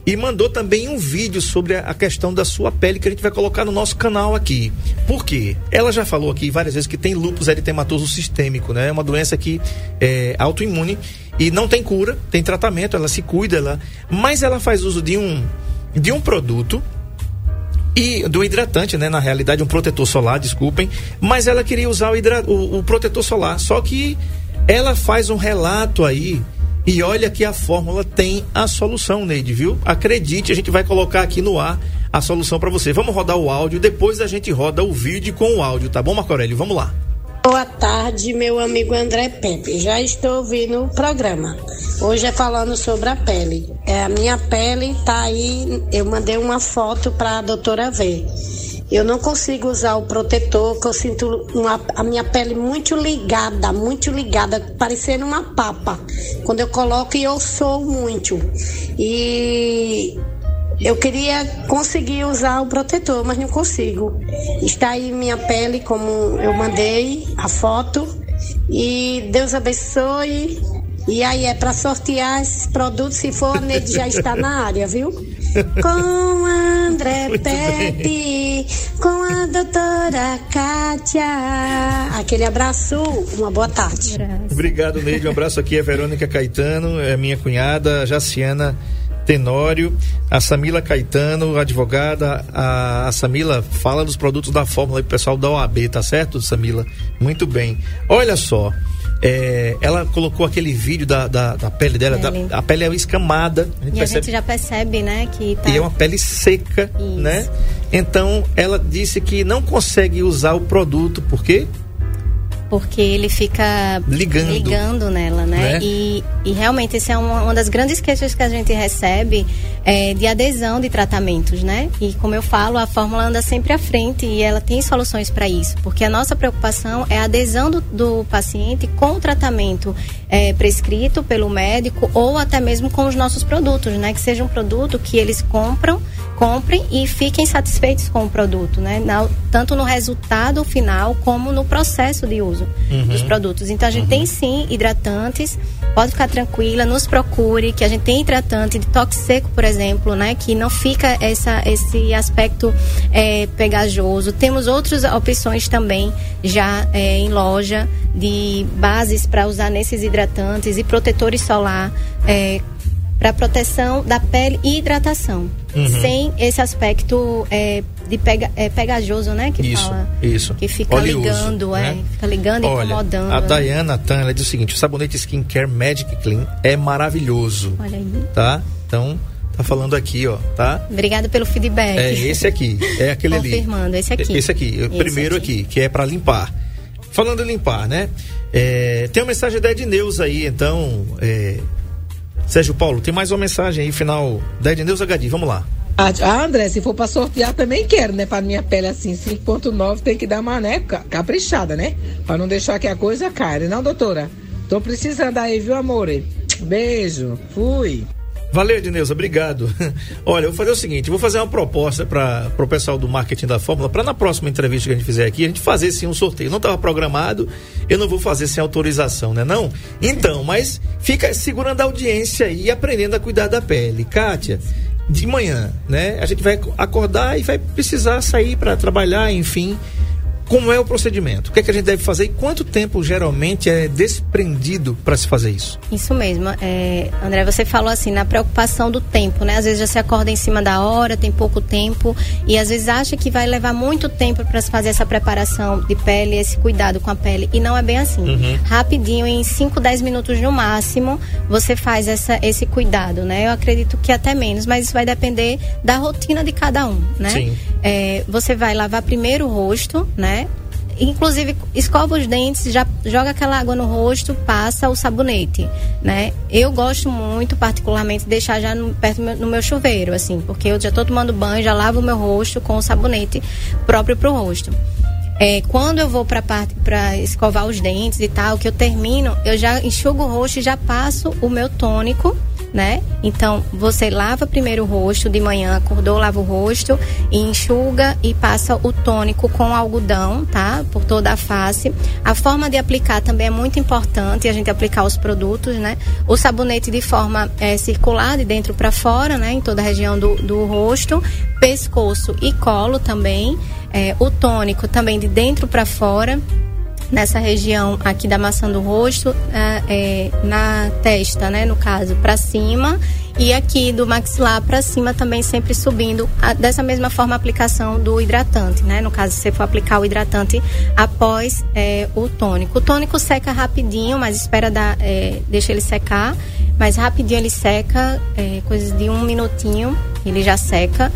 e mandou também um vídeo sobre a questão da sua pele que a gente vai colocar no nosso canal aqui. Por quê? Ela já falou aqui várias vezes que tem lúpus eritematoso sistêmico, né? É uma doença que é autoimune e não tem cura, tem tratamento, ela se cuida, ela, mas ela faz uso de um de um produto e do hidratante, né? Na realidade, um protetor solar, desculpem. Mas ela queria usar o, hidra- o- o protetor solar. Só que ela faz um relato aí E olha que a fórmula tem a solução, Neide, viu? Acredite, a gente vai colocar aqui no ar a solução para você. Vamos rodar o áudio, depois a gente roda o vídeo com o áudio, tá bom, Marco Aurélio? Vamos lá. Boa tarde, meu amigo André Pepe. Já estou ouvindo o programa. Hoje é falando sobre a pele. É, a minha pele tá aí. Eu mandei uma foto para a doutora ver. Eu não consigo usar o protetor, que eu sinto uma- a minha pele muito ligada, muito ligada, parecendo uma papa. Quando eu coloco eu sou muito. E eu queria conseguir usar o protetor, mas não consigo. Está aí minha pele, como eu mandei a foto. E Deus abençoe. E aí é para sortear esses produtos, se for, a Neide já está na área, viu? Com André Pepe, com a doutora Kátia. Aquele abraço, uma boa tarde. Obrigado, Neide. Um abraço aqui. É Verônica Caetano, é minha cunhada, Jaciana Tenório, a Samila Caetano, advogada. A, a Samila fala dos produtos da Fórmula aí pro pessoal da OAB, tá certo, Samila? Muito bem. Olha só. É, ela colocou aquele vídeo da, da, da pele dela, da- Pele. a pele é escamada. A gente E a percebe gente já percebe, né, que tá e é uma pele seca, Isso. né? Então ela disse que não consegue usar o produto porque porque ele fica Ligando. ligando nela, né? Né? E, e realmente essa é uma, uma das grandes queixas que a gente recebe é, de adesão de tratamentos, né? E como eu falo, a fórmula anda sempre à frente e ela tem soluções para isso, porque a nossa preocupação é a adesão do, do paciente com o tratamento é, prescrito pelo médico ou até mesmo com os nossos produtos, né? Que seja um produto que eles compram, comprem e fiquem satisfeitos com o produto, né? Na- tanto no resultado final como no processo de uso dos produtos. Então a gente tem sim hidratantes, pode ficar tranquila, nos procure, que a gente tem hidratante de toque seco, por exemplo, né? Que não fica essa, esse aspecto é, pegajoso. Temos outras opções também já é, em loja de bases para usar nesses hidratantes e protetores solar. É, para proteção da pele e hidratação, sem esse aspecto é, de pega, é, pegajoso, né? Que Isso, fala, isso. que fica Oleoso, ligando, né? é, fica ligando e incomodando. a né? Dayana Tan, ela diz o seguinte: o sabonete Skincare Magic Clean é maravilhoso, Olha aí. tá? Então, tá falando aqui, ó, tá? Obrigada pelo feedback. É esse aqui, é aquele ali. Confirmando, esse aqui. Esse aqui, Esse primeiro aqui. que é para limpar. Falando em limpar, né? É, tem uma mensagem da Edneus aí, então. é, Sérgio Paulo, tem mais uma mensagem aí, final da Edneus HD, vamos lá. Ah, ah, André, se for pra sortear também quero, né? Pra minha pele assim, 5.9 tem que dar uma, né, ca- caprichada, né? Pra não deixar que a coisa caia, não, doutora? Tô precisando aí, viu, amore? Beijo, fui. Valeu, Edneuza, obrigado. *laughs* Olha, eu vou fazer o seguinte, vou fazer uma proposta para o pessoal do marketing da Fórmula, para na próxima entrevista que a gente fizer aqui, a gente fazer sim um sorteio. Não estava programado, eu não vou fazer sem autorização, né não? Então, mas fica segurando a audiência e aprendendo a cuidar da pele. Kátia, de manhã, né? A gente vai acordar e vai precisar sair para trabalhar, enfim. Como é o procedimento? O que, é que a gente deve fazer e quanto tempo geralmente é desprendido para se fazer isso? Isso mesmo. É, André, você falou assim, na preocupação do tempo, né? Às vezes já se acorda em cima da hora, tem pouco tempo, e às vezes acha que vai levar muito tempo para se fazer essa preparação de pele, esse cuidado com a pele. E não é bem assim. Rapidinho, em 5, 10 minutos no máximo, você faz essa, esse cuidado, né? Eu acredito que até menos, mas isso vai depender da rotina de cada um, né? Sim. É, você vai lavar primeiro o rosto, né? Inclusive, escova os dentes, já joga aquela água no rosto, passa o sabonete, né? Eu gosto muito, particularmente, de deixar já no, perto meu, no meu chuveiro, assim, porque eu já tô tomando banho, já lavo o meu rosto com o sabonete próprio pro rosto. É, quando eu vou para para escovar os dentes e tal, que eu termino, eu já enxugo o rosto e já passo o meu tônico, né? Então, você lava primeiro o rosto de manhã, acordou, lava o rosto e enxuga e passa o tônico com algodão, tá? Por toda a face. A forma de aplicar também é muito importante, a gente aplicar os produtos, né? O sabonete de forma é, circular, de dentro para fora, né? Em toda a região do, do rosto, pescoço e colo também. É, o tônico também de dentro para fora nessa região aqui da maçã do rosto, é, é, na testa, né, no caso, para cima e aqui do maxilar para cima também sempre subindo. Dessa mesma forma a aplicação do hidratante, né? No caso, se você for aplicar o hidratante após é, o tônico. O tônico seca rapidinho, mas espera dar, é, deixa ele secar. mas rapidinho ele seca, é, coisas de um minutinho, ele já seca.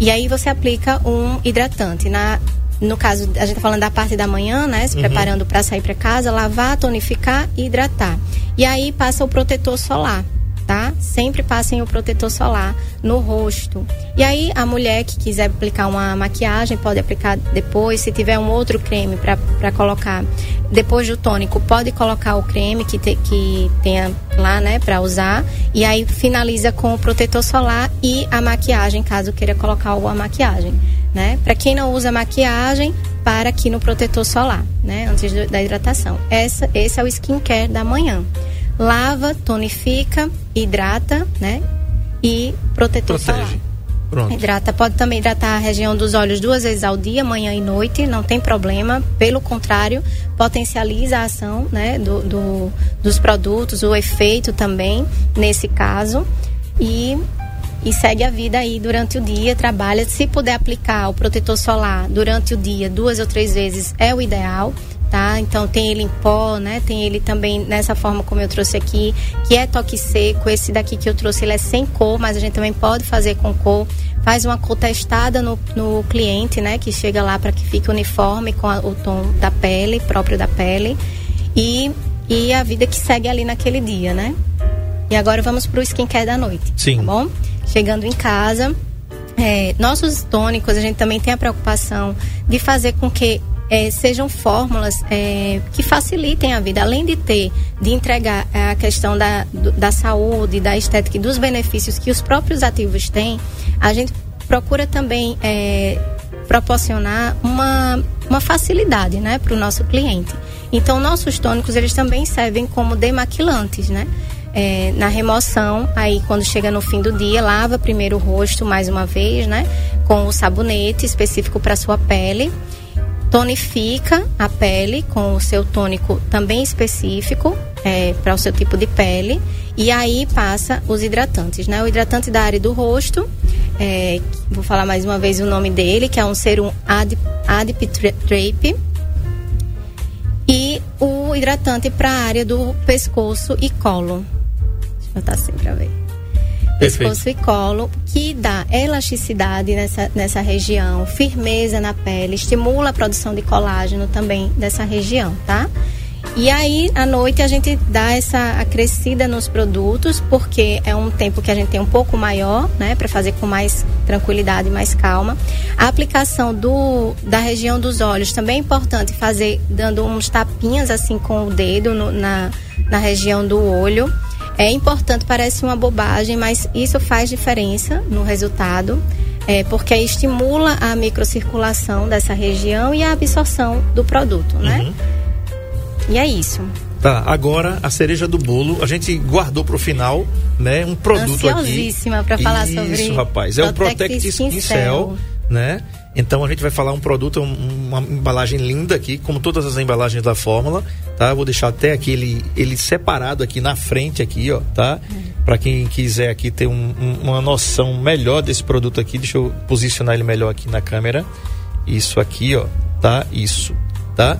E aí você aplica um hidratante. Na, no caso, a gente tá falando da parte da manhã, né? Se preparando para sair para casa, lavar, tonificar e hidratar. E aí passa o protetor solar, tá? Sempre passem o protetor solar no rosto. E aí a mulher que quiser aplicar uma maquiagem pode aplicar depois. Se tiver um outro creme para colocar depois do tônico, pode colocar o creme que, te, que tenha lá, né, para usar. E aí finaliza com o protetor solar e a maquiagem, caso queira colocar alguma maquiagem. Né? Para quem não usa maquiagem, para aqui no protetor solar, né? Antes do- da hidratação. Essa, esse é o skincare da manhã. Lava, tonifica, hidrata, né? E protetor solar. Protege. Pronto. Hidrata, pode também hidratar a região dos olhos duas vezes ao dia, manhã e noite, não tem problema. Pelo contrário, potencializa a ação né, do, do- dos produtos, o efeito também, nesse caso. E, e segue a vida aí durante o dia, trabalha. Se puder aplicar o protetor solar durante o dia, duas ou três vezes, é o ideal. Tá? Então tem ele em pó, né? Tem ele também nessa forma como eu trouxe aqui, que é toque seco. Esse daqui que eu trouxe, ele é sem cor, mas a gente também pode fazer com cor. Faz uma cor testada no, no cliente, né? Que chega lá para que fique uniforme com a- o tom da pele, próprio da pele. E, e a vida que segue ali naquele dia, né? E agora vamos pro skincare da noite. Sim. Tá bom? Chegando em casa, é, nossos tônicos, a gente também tem a preocupação de fazer com que é, sejam fórmulas é, que facilitem a vida, além de ter, de entregar a questão da, da saúde, da estética e dos benefícios que os próprios ativos têm, a gente procura também é, proporcionar uma, uma facilidade né, para o nosso cliente. Então, nossos tônicos, eles também servem como demaquilantes, né? É, na remoção, aí quando chega no fim do dia, lava primeiro o rosto mais uma vez, né? Com o sabonete específico para sua pele. Tonifica a pele com o seu tônico também específico é, para o seu tipo de pele. E aí passa os hidratantes, né? O hidratante da área do rosto, é, vou falar mais uma vez o nome dele, que é um serum Adip, Adip e o hidratante para a área do pescoço e colo. Botar assim para ver. Perfeito. Pescoço e colo, que dá elasticidade nessa, nessa região, firmeza na pele, estimula a produção de colágeno também dessa região, tá? E aí, à noite, a gente dá essa acrescida nos produtos, porque é um tempo que a gente tem um pouco maior, né, para fazer com mais tranquilidade, mais calma. A aplicação do, da região dos olhos também é importante fazer dando uns tapinhas assim com o dedo no- na, na região do olho. É importante, parece uma bobagem, mas isso faz diferença no resultado, é, porque estimula a microcirculação dessa região e a absorção do produto, né? E é isso. Tá, agora a cereja do bolo, a gente guardou pro final, né? Um produto aqui. Ansiosíssima pra falar Isso, sobre Isso, rapaz. É o Protect Protect Skin Skin Cell. Cell, né? Então a gente vai falar um produto, um- uma embalagem linda aqui, como todas as embalagens da fórmula, tá? Vou deixar até aqui ele, ele separado aqui na frente aqui, ó, tá? Para quem quiser aqui ter um- uma noção melhor desse produto aqui, deixa eu posicionar ele melhor aqui na câmera. Isso aqui, ó, tá? Isso, tá?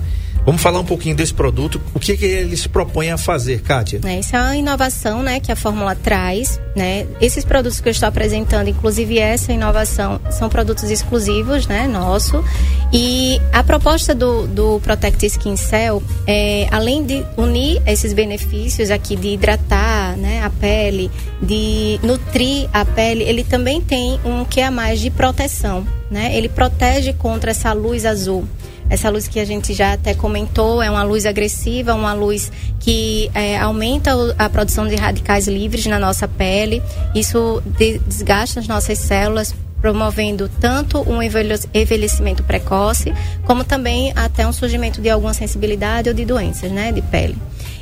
Vamos falar um pouquinho desse produto. O que, que ele se propõe a fazer, Kátia? É, isso é uma inovação né, que a fórmula traz. Né? Esses produtos que eu estou apresentando, inclusive essa inovação, são produtos exclusivos, né, nosso. E a proposta do, do Protect Skin Cell é, além de unir esses benefícios aqui de hidratar né, a pele, de nutrir a pele, ele também tem um que a mais de proteção. Né? Ele protege contra essa luz azul. Essa luz que a gente já até comentou é uma luz agressiva, uma luz que é, aumenta a produção de radicais livres na nossa pele. Isso de- desgasta as nossas células, promovendo tanto um envelhe- envelhecimento precoce, como também até um surgimento de alguma sensibilidade ou de doenças né, de pele.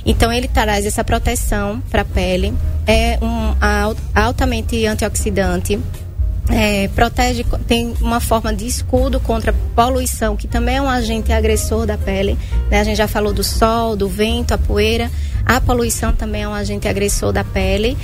Então ele traz essa proteção para a pele, é um al- altamente antioxidante, é, protege, tem uma forma de escudo contra poluição, que também é um agente agressor da pele. né? A gente já falou do sol, do vento, a poeira. A poluição também é um agente agressor da pele.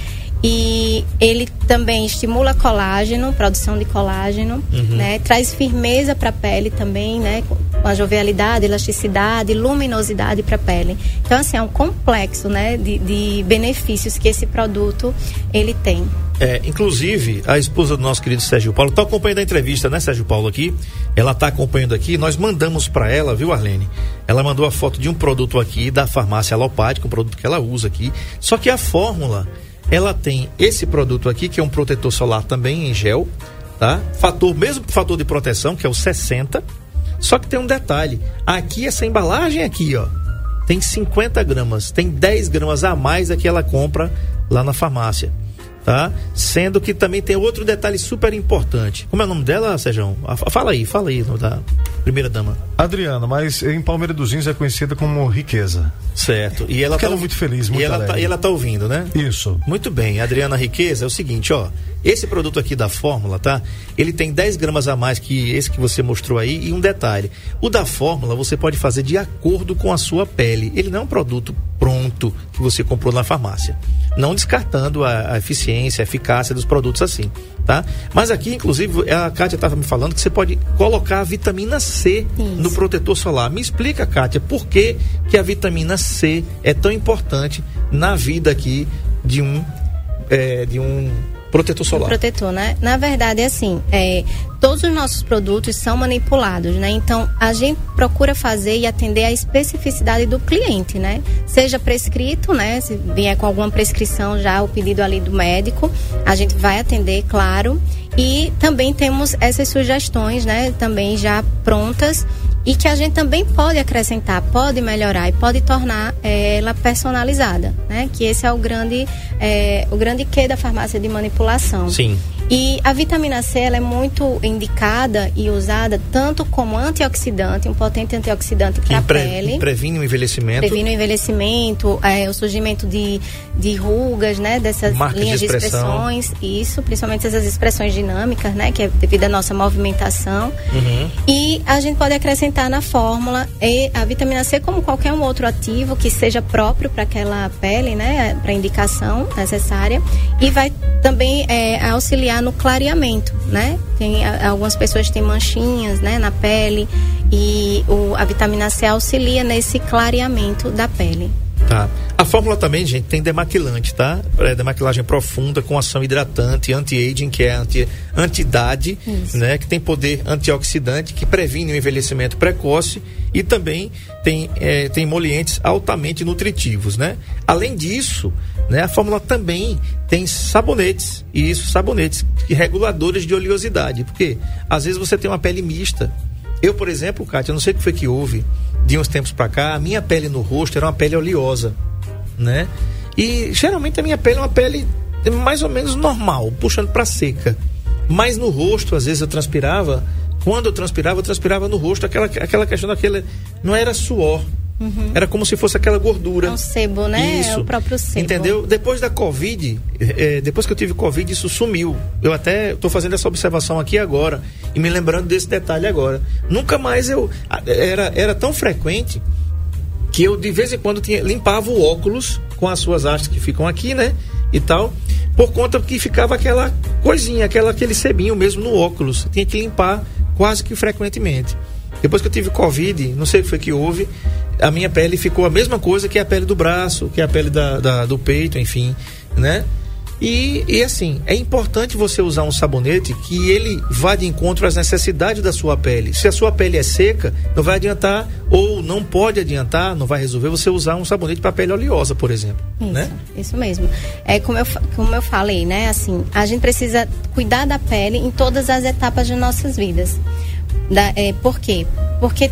E ele também estimula colágeno, produção de colágeno, né? Traz firmeza para a pele também, né? uma jovialidade, elasticidade, luminosidade para a pele. Então, assim, é um complexo, né, de, de benefícios que esse produto ele tem. É, inclusive, a esposa do nosso querido Sérgio Paulo está acompanhando a entrevista, né, Sérgio Paulo, aqui. Ela está acompanhando aqui. Nós mandamos para ela, viu, Arlene? Ela mandou a foto de um produto aqui da farmácia alopática, um produto que ela usa aqui. Só que a fórmula, ela tem esse produto aqui, que é um protetor solar também em gel, tá? Fator, mesmo fator de proteção, que é o 60. Só que tem um detalhe. Aqui, essa embalagem aqui, ó, tem 50 gramas. Tem 10 gramas a mais a que ela compra lá na farmácia tá? Sendo que também tem outro detalhe super importante. Como é o nome dela, Sejão? Fala aí, fala aí, da primeira dama. Adriana, mas em Palmeira dos Índios é conhecida como riqueza. Certo. E ela Porque tá ela é muito feliz, muito e ela, tá, e ela tá ouvindo, né? Isso. Muito bem, Adriana Riqueza, é o seguinte, ó. Esse produto aqui da Fórmula, tá? Ele tem 10 gramas a mais que esse que você mostrou aí. E um detalhe: o da Fórmula você pode fazer de acordo com a sua pele. Ele não é um produto pronto que você comprou na farmácia. Não descartando a, a eficiência, a eficácia dos produtos assim, tá? Mas aqui, inclusive, a Kátia estava me falando que você pode colocar a vitamina C Isso. no protetor solar. Me explica, Kátia, por que, que a vitamina C é tão importante na vida aqui de um, é, de um protetor solar? protetor, né? Na verdade, é assim, é, todos os nossos produtos são manipulados, né? Então, a gente procura fazer e atender a especificidade do cliente, né? Seja prescrito, né? Se vier com alguma prescrição já, o pedido ali do médico, a gente vai atender, claro. E também temos essas sugestões, né? Também já prontas e que a gente também pode acrescentar, pode melhorar e pode tornar eh, ela personalizada, né? Que esse é o grande, eh, o grande quê da farmácia de manipulação. Sim. E a vitamina C ela é muito indicada e usada tanto como antioxidante, um potente antioxidante para a Pre- pele. Previne o envelhecimento. Previne o envelhecimento, eh, o surgimento de, de rugas, né? Dessas Marcas de linhas de, expressão. expressões, isso, principalmente essas expressões dinâmicas, né? Que é devido à nossa movimentação. Uhum. E a gente pode acrescentar na fórmula e a vitamina C como qualquer um outro ativo que seja próprio para aquela pele, né? Para indicação necessária. E vai também eh, auxiliar no clareamento, né? Tem algumas pessoas têm manchinhas, né? Na pele e o, a vitamina C auxilia nesse clareamento da pele. Tá. A fórmula também, gente, tem demaquilante, tá? É demaquilagem profunda com ação hidratante, anti-aging, que é anti, anti-idade, Isso. né? Que tem poder antioxidante, que previne o envelhecimento precoce e também tem, é, tem emolientes altamente nutritivos, né? Além disso, né, a fórmula também tem sabonetes, e isso, sabonetes, que reguladores de oleosidade, porque às vezes você tem uma pele mista. Eu, por exemplo, Kátia, eu não sei o que foi que houve de uns tempos pra cá, a minha pele no rosto era uma pele oleosa, né? E geralmente a minha pele é uma pele mais ou menos normal, puxando pra seca. Mas no rosto, às vezes eu transpirava, quando eu transpirava, eu transpirava no rosto, aquela, aquela questão daquele. Não era suor. Era como se fosse aquela gordura. É o sebo, né? Isso. É o próprio sebo. Entendeu? Depois da Covid, eh, depois que eu tive Covid, isso sumiu. Eu até estou fazendo essa observação aqui agora e me lembrando desse detalhe agora. Nunca mais eu. Era, era tão frequente que eu de vez em quando tinha, limpava o óculos com as suas hastes que ficam aqui, né? E tal. Por conta que ficava aquela coisinha, aquela, aquele sebinho mesmo no óculos. Tinha que limpar quase que frequentemente. Depois que eu tive Covid, não sei o que foi que houve, a minha pele ficou a mesma coisa que a pele do braço, que a pele da, da- do peito, enfim, né? E, e assim, é importante você usar um sabonete que ele vá de encontro às necessidades da sua pele. Se a sua pele é seca, não vai adiantar, ou não pode adiantar, não vai resolver você usar um sabonete para pele oleosa, por exemplo. Isso, Né? isso mesmo. É como eu, como eu falei, né? Assim, a gente precisa cuidar da pele em todas as etapas de nossas vidas. Da, é, por quê? Porque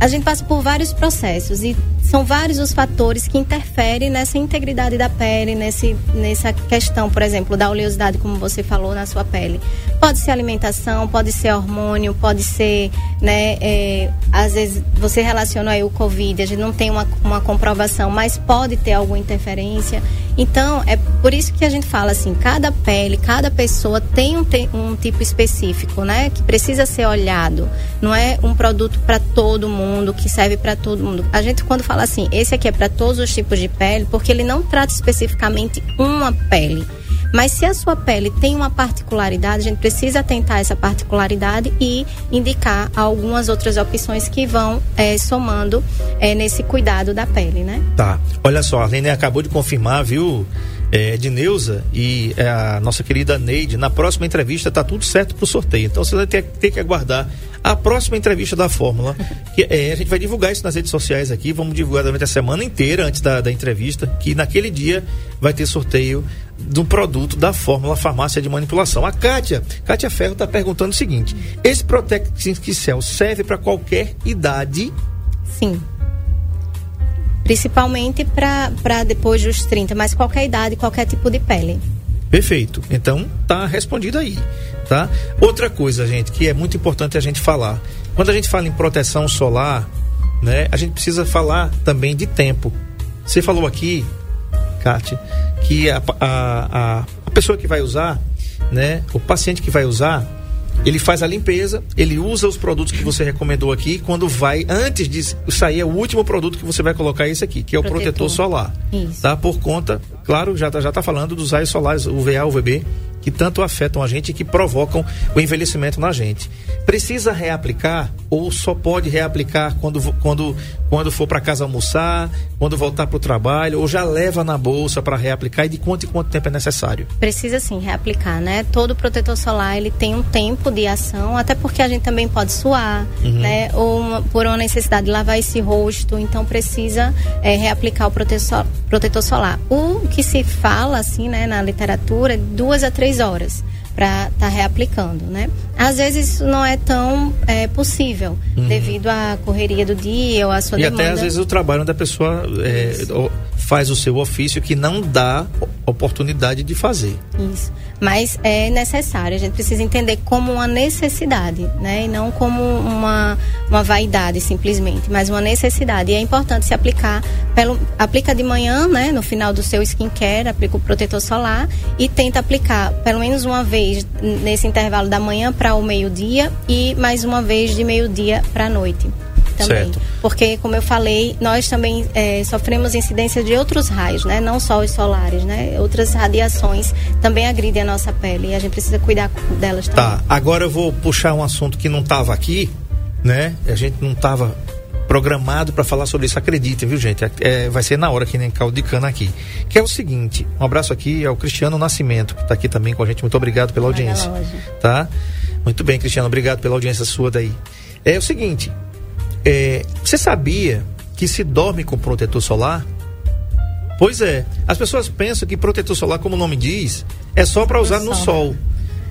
a gente passa por vários processos e são vários os fatores que interferem nessa integridade da pele, nesse, nessa questão, por exemplo, da oleosidade, como você falou, na sua pele. Pode ser alimentação, pode ser hormônio, pode ser, né, é, às vezes você relaciona aí o Covid, a gente não tem uma, uma comprovação, mas pode ter alguma interferência. Então, é por isso que a gente fala assim, cada pele, cada pessoa tem um, um tipo específico, né, que precisa ser olhado. Não é um produto para todo mundo, que serve para todo mundo. A gente quando fala assim, esse aqui é para todos os tipos de pele, porque ele não trata especificamente uma pele. Mas se a sua pele tem uma particularidade, a gente precisa atentar essa particularidade e indicar algumas outras opções que vão é, somando é, nesse cuidado da pele, né? Tá. Olha só, a Lene acabou de confirmar, viu? É, Neuza e é, a nossa querida Neide, na próxima entrevista tá tudo certo pro sorteio. Então você vai ter, ter que aguardar a próxima entrevista da Fórmula. Que, é, a gente vai divulgar isso nas redes sociais aqui, vamos divulgar durante a semana inteira antes da, da entrevista, que naquele dia vai ter sorteio do produto da Fórmula Farmácia de Manipulação. A Kátia, Kátia Ferro está perguntando o seguinte: esse Protect Cell serve para qualquer idade? Sim. Principalmente para depois dos 30, mas qualquer idade, qualquer tipo de pele. Perfeito. Então tá respondido aí, tá? Outra coisa, gente, que é muito importante a gente falar. Quando a gente fala em proteção solar, né, a gente precisa falar também de tempo. Você falou aqui, Kátia, que a, a, a, a pessoa que vai usar, né, o paciente que vai usar, ele faz a limpeza, ele usa os produtos que você recomendou aqui. Quando vai, antes de sair, é o último produto que você vai colocar esse aqui, que é o protetor, protetor solar. Isso. Tá? Por conta, claro, já tá, já tá falando dos raios solares, UVA, UVB, que tanto afetam a gente e que provocam o envelhecimento na gente. Precisa reaplicar ou só pode reaplicar quando, quando, quando for para casa almoçar, quando voltar para o trabalho, ou já leva na bolsa para reaplicar e de quanto em quanto tempo é necessário? Precisa sim reaplicar, né? Todo protetor solar ele tem um tempo de ação, até porque a gente também pode suar, uhum. né? Ou uma, por uma necessidade de lavar esse rosto, então precisa é, reaplicar o protetor, protetor solar. O que se fala assim, né, na literatura, duas a três horas para estar tá reaplicando, né? Às vezes isso não é tão é, possível uhum. devido à correria do dia ou à sua e demanda. E até às vezes o trabalho da pessoa é, faz o seu ofício que não dá oportunidade de fazer. Isso mas é necessário. A gente precisa entender como uma necessidade, né? E não como uma, uma vaidade simplesmente, mas uma necessidade. E é importante se aplicar, pelo, aplica de manhã, né? No final do seu skincare, aplica o protetor solar e tenta aplicar pelo menos uma vez nesse intervalo da manhã para o meio-dia e mais uma vez de meio-dia para a noite também. Certo. Porque, como eu falei, nós também é, sofremos incidência de outros raios, né? Não só os solares, né? Outras radiações também agridem a nossa pele e a gente precisa cuidar delas também. Tá, agora eu vou puxar um assunto que não estava aqui, né? A gente não estava programado para falar sobre isso, acreditem, viu, gente? É, vai ser na hora que nem caldo de cana aqui. Que é o seguinte, um abraço aqui ao Cristiano Nascimento, que está aqui também com a gente. Muito obrigado pela audiência. Tá? Muito bem, Cristiano, obrigado pela audiência sua daí. É o seguinte, é, você sabia que se dorme com protetor solar? Pois é. As pessoas pensam que protetor solar, como o nome diz, é só para usar no sol.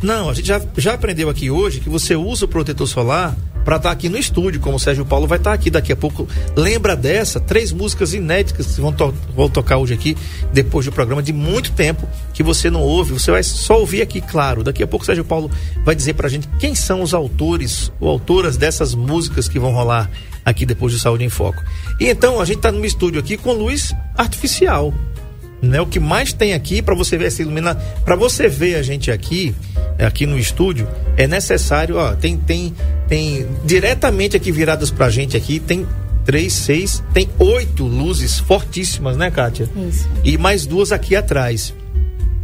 Não, a gente já, já aprendeu aqui hoje que você usa o protetor solar para estar tá aqui no estúdio, como o Sérgio Paulo vai estar tá aqui daqui a pouco. Lembra dessa? Três músicas inéditas que vão, to vão tocar hoje aqui, depois do programa, de muito tempo que você não ouve. Você vai só ouvir aqui, claro. Daqui a pouco o Sérgio Paulo vai dizer pra gente quem são os autores ou autoras dessas músicas que vão rolar aqui depois do Saúde em Foco. E então a gente está no estúdio aqui com luz artificial. Né? O que mais tem aqui para você ver essa iluminação, para você ver a gente aqui, aqui no estúdio, é necessário, ó, tem tem tem diretamente aqui viradas para a gente aqui, tem três, seis, tem oito luzes fortíssimas, né, Kátia? Isso. E mais duas aqui atrás.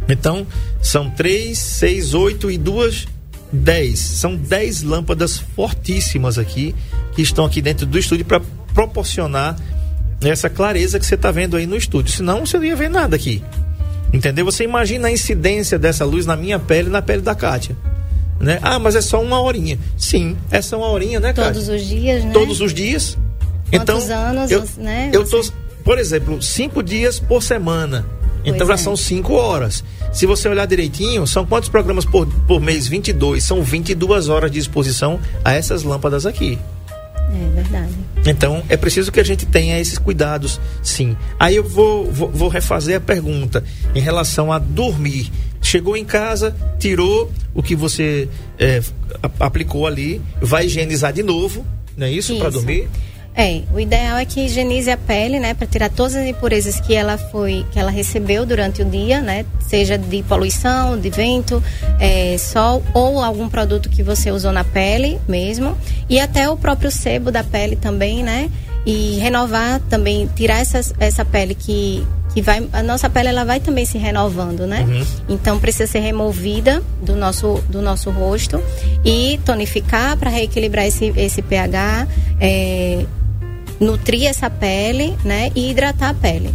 Então, são três, seis, oito e duas, dez. São dez lâmpadas fortíssimas aqui que estão aqui dentro do estúdio para proporcionar essa clareza que você está vendo aí no estúdio. Senão você não ia ver nada aqui. Entendeu? Você imagina a incidência dessa luz na minha pele e na pele da Kátia. Né? Ah, mas é só uma horinha. Sim, é só uma horinha, né, Kátia? Todos os dias, né? Todos os dias. Quantos então, anos, eu, né? Eu tô, por exemplo, cinco dias por semana. Pois então já é. são cinco horas. Se você olhar direitinho, são quantos programas por, por mês? 22. São 22 horas de exposição a essas lâmpadas aqui. É verdade. Então, é preciso que a gente tenha esses cuidados, sim. Aí eu vou, vou, vou refazer a pergunta em relação a dormir. Chegou em casa, tirou o que você é, aplicou ali, vai higienizar de novo, não é isso? isso. Para dormir? É, o ideal é que higienize a pele, né, para tirar todas as impurezas que ela foi, que ela recebeu durante o dia, né, seja de poluição, de vento, é, sol ou algum produto que você usou na pele mesmo, e até o próprio sebo da pele também, né, e renovar também, tirar essa, essa pele que que vai a nossa pele ela vai também se renovando, né? Então precisa ser removida do nosso do nosso rosto e tonificar para reequilibrar esse esse pH, é, nutrir essa pele, né? E hidratar a pele.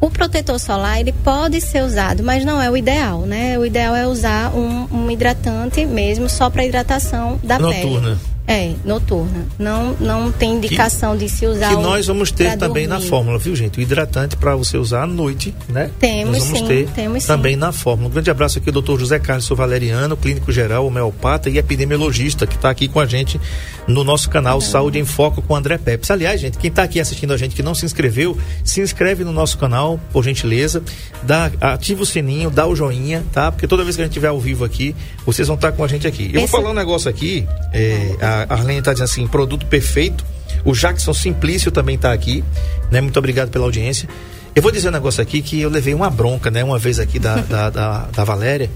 O protetor solar ele pode ser usado, mas não é o ideal, né? O ideal é usar um, um hidratante mesmo só para hidratação da Noturna. pele. É, noturna. Não, não tem indicação de se usar Que nós vamos ter também na dormir. fórmula, viu, gente? O hidratante para você usar à noite, né? Temos nós vamos sim, ter temos sim. também na fórmula. Um grande abraço aqui ao doutor José Carlos Valeriano, clínico geral, homeopata e epidemiologista, que está aqui com a gente no nosso canal Saúde em Foco com André Pepes. Aliás, gente, quem está aqui assistindo a gente que não se inscreveu, se inscreve no nosso canal, por gentileza, dá, ativa o sininho, dá o joinha, tá? Porque toda vez que a gente estiver ao vivo aqui, vocês vão estar com a gente aqui. Eu Esse- vou falar um negócio aqui, é, a Arlene está dizendo assim, produto perfeito. O Jackson Simplício também está aqui, né? Muito obrigado pela audiência. Eu vou dizer um negócio aqui que eu levei uma bronca, né? Uma vez aqui da, *laughs* da, da, da Valéria,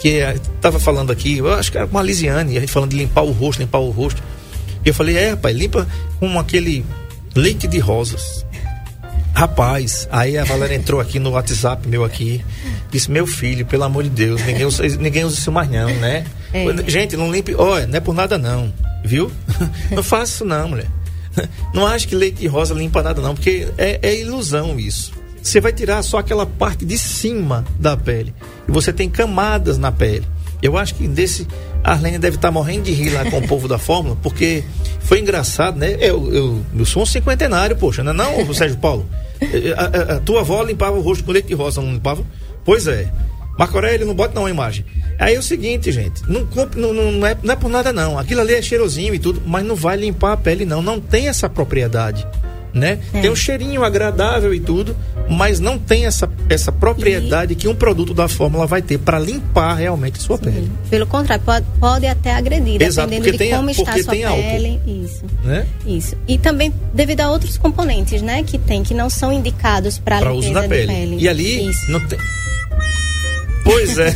que eh, tava falando aqui, eu acho que era com a Lisiane, a gente falando de limpar o rosto, limpar o rosto. E eu falei, é, rapaz, limpa com aquele leite de rosas. Rapaz, aí a Valéria entrou aqui no WhatsApp meu aqui, disse, meu filho, pelo amor de Deus, ninguém usa, ninguém usa isso mais não, né? É. Gente, não limpe, olha, não é por nada não, viu? *laughs* não faça isso não, mulher. Não acho que leite de rosa limpa nada não, porque é, é ilusão isso. Você vai tirar só aquela parte de cima da pele. E você tem camadas na pele. Eu acho que desse. A Arlene deve estar morrendo de rir lá com o povo da Fórmula, porque foi engraçado, né? Eu, eu, eu sou um cinquentenário, poxa, não é não, Sérgio Paulo? A, a- a tua avó limpava o rosto com leite de rosa, não limpava? Pois é. Marco Aurélio, não bota não a imagem. Aí é o seguinte, gente, não, não, não é, não é por nada não. Aquilo ali é cheirosinho e tudo, mas não vai limpar a pele não. Não tem essa propriedade, né? Tem um cheirinho agradável e tudo, mas não tem essa, essa propriedade que um produto da fórmula vai ter para limpar realmente a sua pele, Pelo contrário, pode, pode até agredir, Exato, dependendo de a- como está a sua tem álcool. pele. Isso. né? Isso. E também devido a outros componentes, né, que tem, que não são indicados para limpeza uso na de pele. pele. E ali Isso. não tem. Pois é.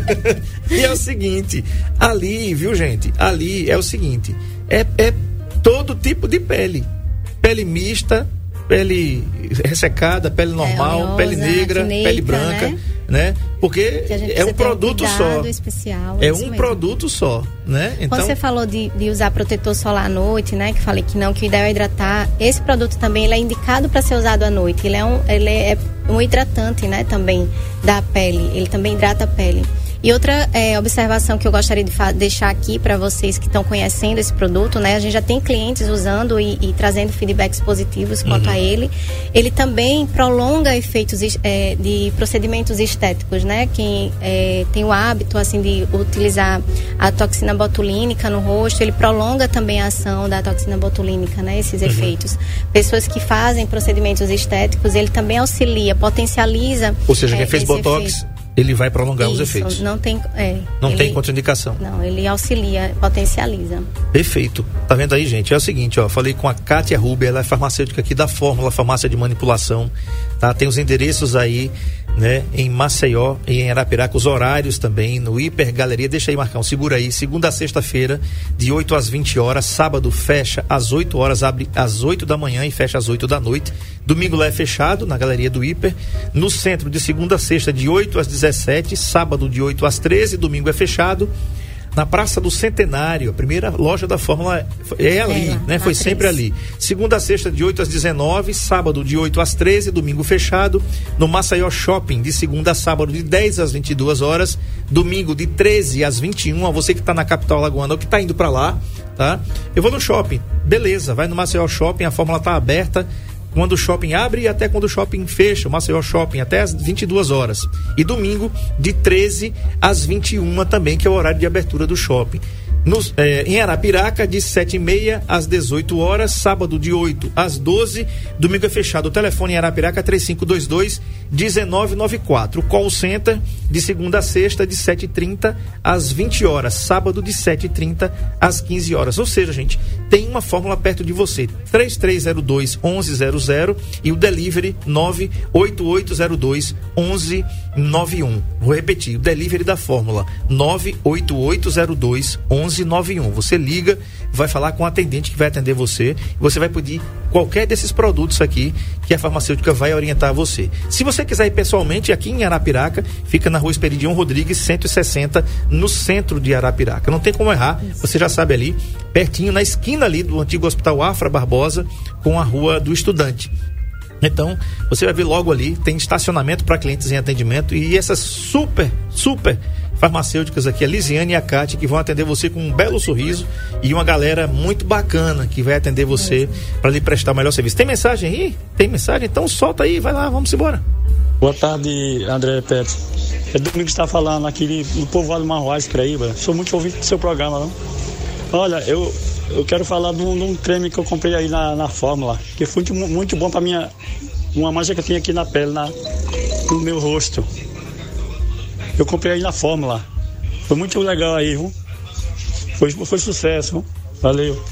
*laughs* e é o seguinte, ali, viu, gente? Ali é o seguinte, é, é todo tipo de pele. Pele mista, pele ressecada, pele normal, oleosa, pele negra, acneica, pele branca, né? né? Porque é um produto só. cuidado especial. É isso um mesmo. produto só, né? Então, Quando você falou de, de usar protetor solar à noite, né? Que falei que não, que o ideal é hidratar. Esse produto também ele é indicado para ser usado à noite. Ele é um, ele é um hidratante, né? Também da pele. Ele também hidrata a pele. E outra é, observação que eu gostaria de deixar aqui para vocês que estão conhecendo esse produto, né? A gente já tem clientes usando e, e trazendo feedbacks positivos quanto Uhum. a ele. Ele também prolonga efeitos é, de procedimentos estéticos, né? Quem é, tem o hábito assim de utilizar a toxina botulínica no rosto, ele prolonga também a ação da toxina botulínica, né? Uhum. Esses efeitos. Pessoas que fazem procedimentos estéticos, ele também auxilia, potencializa. ou seja, quem é, fez botox, efeito. Ele vai prolongar os Isso, efeitos. Não tem, é, Não ele- tem contraindicação. Não, ele auxilia, potencializa. Perfeito. Tá vendo aí, gente? É o seguinte, ó. Falei com a Kátia Ruber, ela é farmacêutica aqui da Fórmula, farmácia de manipulação. Tá? Tem os endereços aí, né? Em Maceió e em Arapiraca, os horários também, no Hiper Galeria. Deixa aí, Marcão, segura aí. Segunda a sexta-feira, de 8 às 20 horas. Sábado fecha às 8 horas, abre às 8 da manhã e fecha às 8 da noite. Domingo lá é fechado, na Galeria do Hiper. No centro, de segunda a sexta, de 8 às 17. Sábado, de 8 às 13. Domingo é fechado na Praça do Centenário, a primeira loja da Fórmula é ali, É, né? Foi sempre 13. ali. Segunda a sexta, de 8 às 19, sábado de 8 às 13, domingo fechado. No Maceió Shopping, de segunda a sábado, de 10 às 22 horas, domingo de 13 às 21. A você que está na capital alagoana ou que está indo para lá, tá? Eu vou no shopping, beleza, vai no Maceió Shopping, a Fórmula tá aberta quando o shopping abre e até quando o shopping fecha, o Maceió Shopping, até às 22 horas. E domingo, de 13 às 21 também, que é o horário de abertura do shopping. Nos, eh, em Arapiraca, de 7h30 às 18 horas, sábado de 8 às 12, domingo é fechado. O telefone em Arapiraca 3522 1994. O call center de segunda a sexta, de 7h30 às 20 horas, sábado de 7h30 às 15 horas. Ou seja, gente, tem uma fórmula perto de você. 3302 1100 e o delivery 98802 1191. Vou repetir, o delivery da fórmula 98802 1191. Você liga, vai falar com o atendente que vai atender você, você vai pedir qualquer desses produtos aqui que a farmacêutica vai orientar você. Se você quiser ir pessoalmente, aqui em Arapiraca, fica na rua Esperidião Rodrigues, 160, no centro de Arapiraca. Não tem como errar, você já sabe ali, pertinho, na esquina ali do antigo Hospital Afra Barbosa, com a Rua do Estudante. Então, você vai ver logo ali, tem estacionamento para clientes em atendimento e essas super, super farmacêuticas aqui, a Lisiane e a Cátia, que vão atender você com um belo sorriso e uma galera muito bacana que vai atender você para lhe prestar o melhor serviço. Tem mensagem aí? Tem mensagem? Então solta aí, vai lá, vamos embora. Boa tarde, André Pet. É Domingos está falando aqui no povoado Marroaz, Craíba. Sou muito ouvinte do seu programa, não? Olha, eu, eu quero falar de um, de um creme que eu comprei aí na, na Fórmula, que foi muito, muito bom para minha uma mancha que eu tinha aqui na pele, na, no meu rosto. Eu comprei aí na Fórmula. Foi muito legal aí, viu? Foi, foi sucesso, viu? Valeu.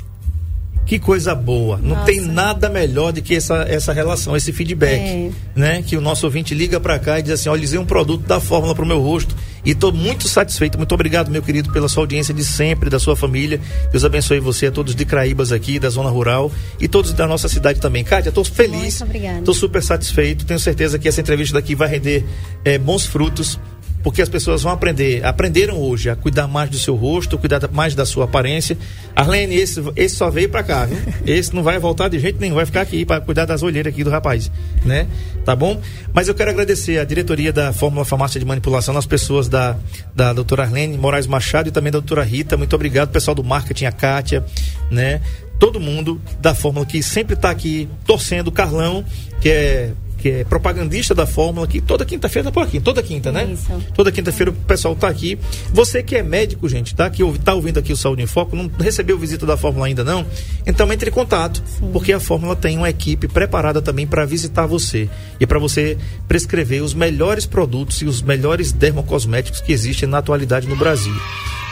Que coisa boa. Não Nossa. tem nada melhor do que essa, essa relação, esse feedback, É. né? Que o nosso ouvinte liga para cá e diz assim, olha, usei um produto da Fórmula pro meu rosto e tô muito satisfeito. Muito obrigado, meu querido, pela sua audiência de sempre, da sua família. Deus abençoe você, a todos de Craíbas aqui, da zona rural e todos da nossa cidade também. Kátia, tô feliz. Muito obrigada. Tô super satisfeito. Tenho certeza que essa entrevista daqui vai render eh, bons frutos. Porque as pessoas vão aprender, aprenderam hoje a cuidar mais do seu rosto, cuidar da- mais da sua aparência. Arlene, esse, esse só veio pra cá, viu? *laughs* Esse não vai voltar de jeito nenhum, vai ficar aqui para cuidar das olheiras aqui do rapaz, né? Tá bom? Mas eu quero agradecer a diretoria da Fórmula Farmácia de Manipulação, as pessoas da, da doutora Arlene Moraes Machado e também da doutora Rita. Muito obrigado, pessoal do marketing, a Kátia, né? Todo mundo da Fórmula que sempre tá aqui torcendo, o Carlão, que é que é propagandista da Fórmula, que toda quinta-feira tá por aqui, toda quinta, né? Isso. Toda quinta-feira o pessoal tá aqui. Você que é médico, gente, tá? Que tá ouvindo aqui o Saúde em Foco, não recebeu visita da Fórmula ainda não? Então entre em contato, porque a Fórmula tem uma equipe preparada também para visitar você e para você prescrever os melhores produtos e os melhores dermocosméticos que existem na atualidade no Brasil.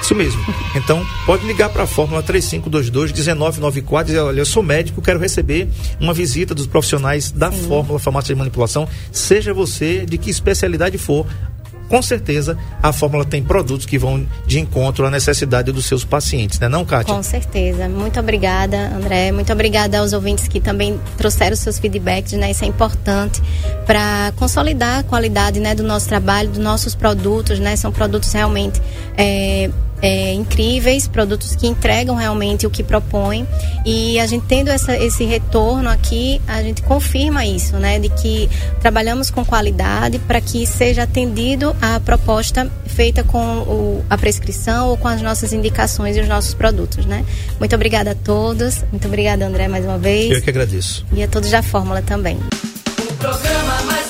Isso mesmo. Então, pode ligar para a Fórmula 3522-1994 e dizer: olha, eu sou médico, quero receber uma visita dos profissionais da Fórmula Farmácia de Manipulação, seja você de que especialidade for. Com certeza, a Fórmula tem produtos que vão de encontro à necessidade dos seus pacientes, né, não, Kátia? Com certeza. Muito obrigada, André. Muito obrigada aos ouvintes que também trouxeram seus feedbacks, né? Isso é importante para consolidar a qualidade, né, do nosso trabalho, dos nossos produtos, né? São produtos realmente é, é, incríveis, produtos que entregam realmente o que propõem. E a gente tendo essa, esse retorno aqui, a gente confirma isso, né? De que trabalhamos com qualidade para que seja atendido a proposta feita com o- a prescrição ou com as nossas indicações e os nossos produtos, né? Muito obrigada a todos. Muito obrigada, André, mais uma vez. Eu que agradeço. E a todos da Fórmula também. O programa mais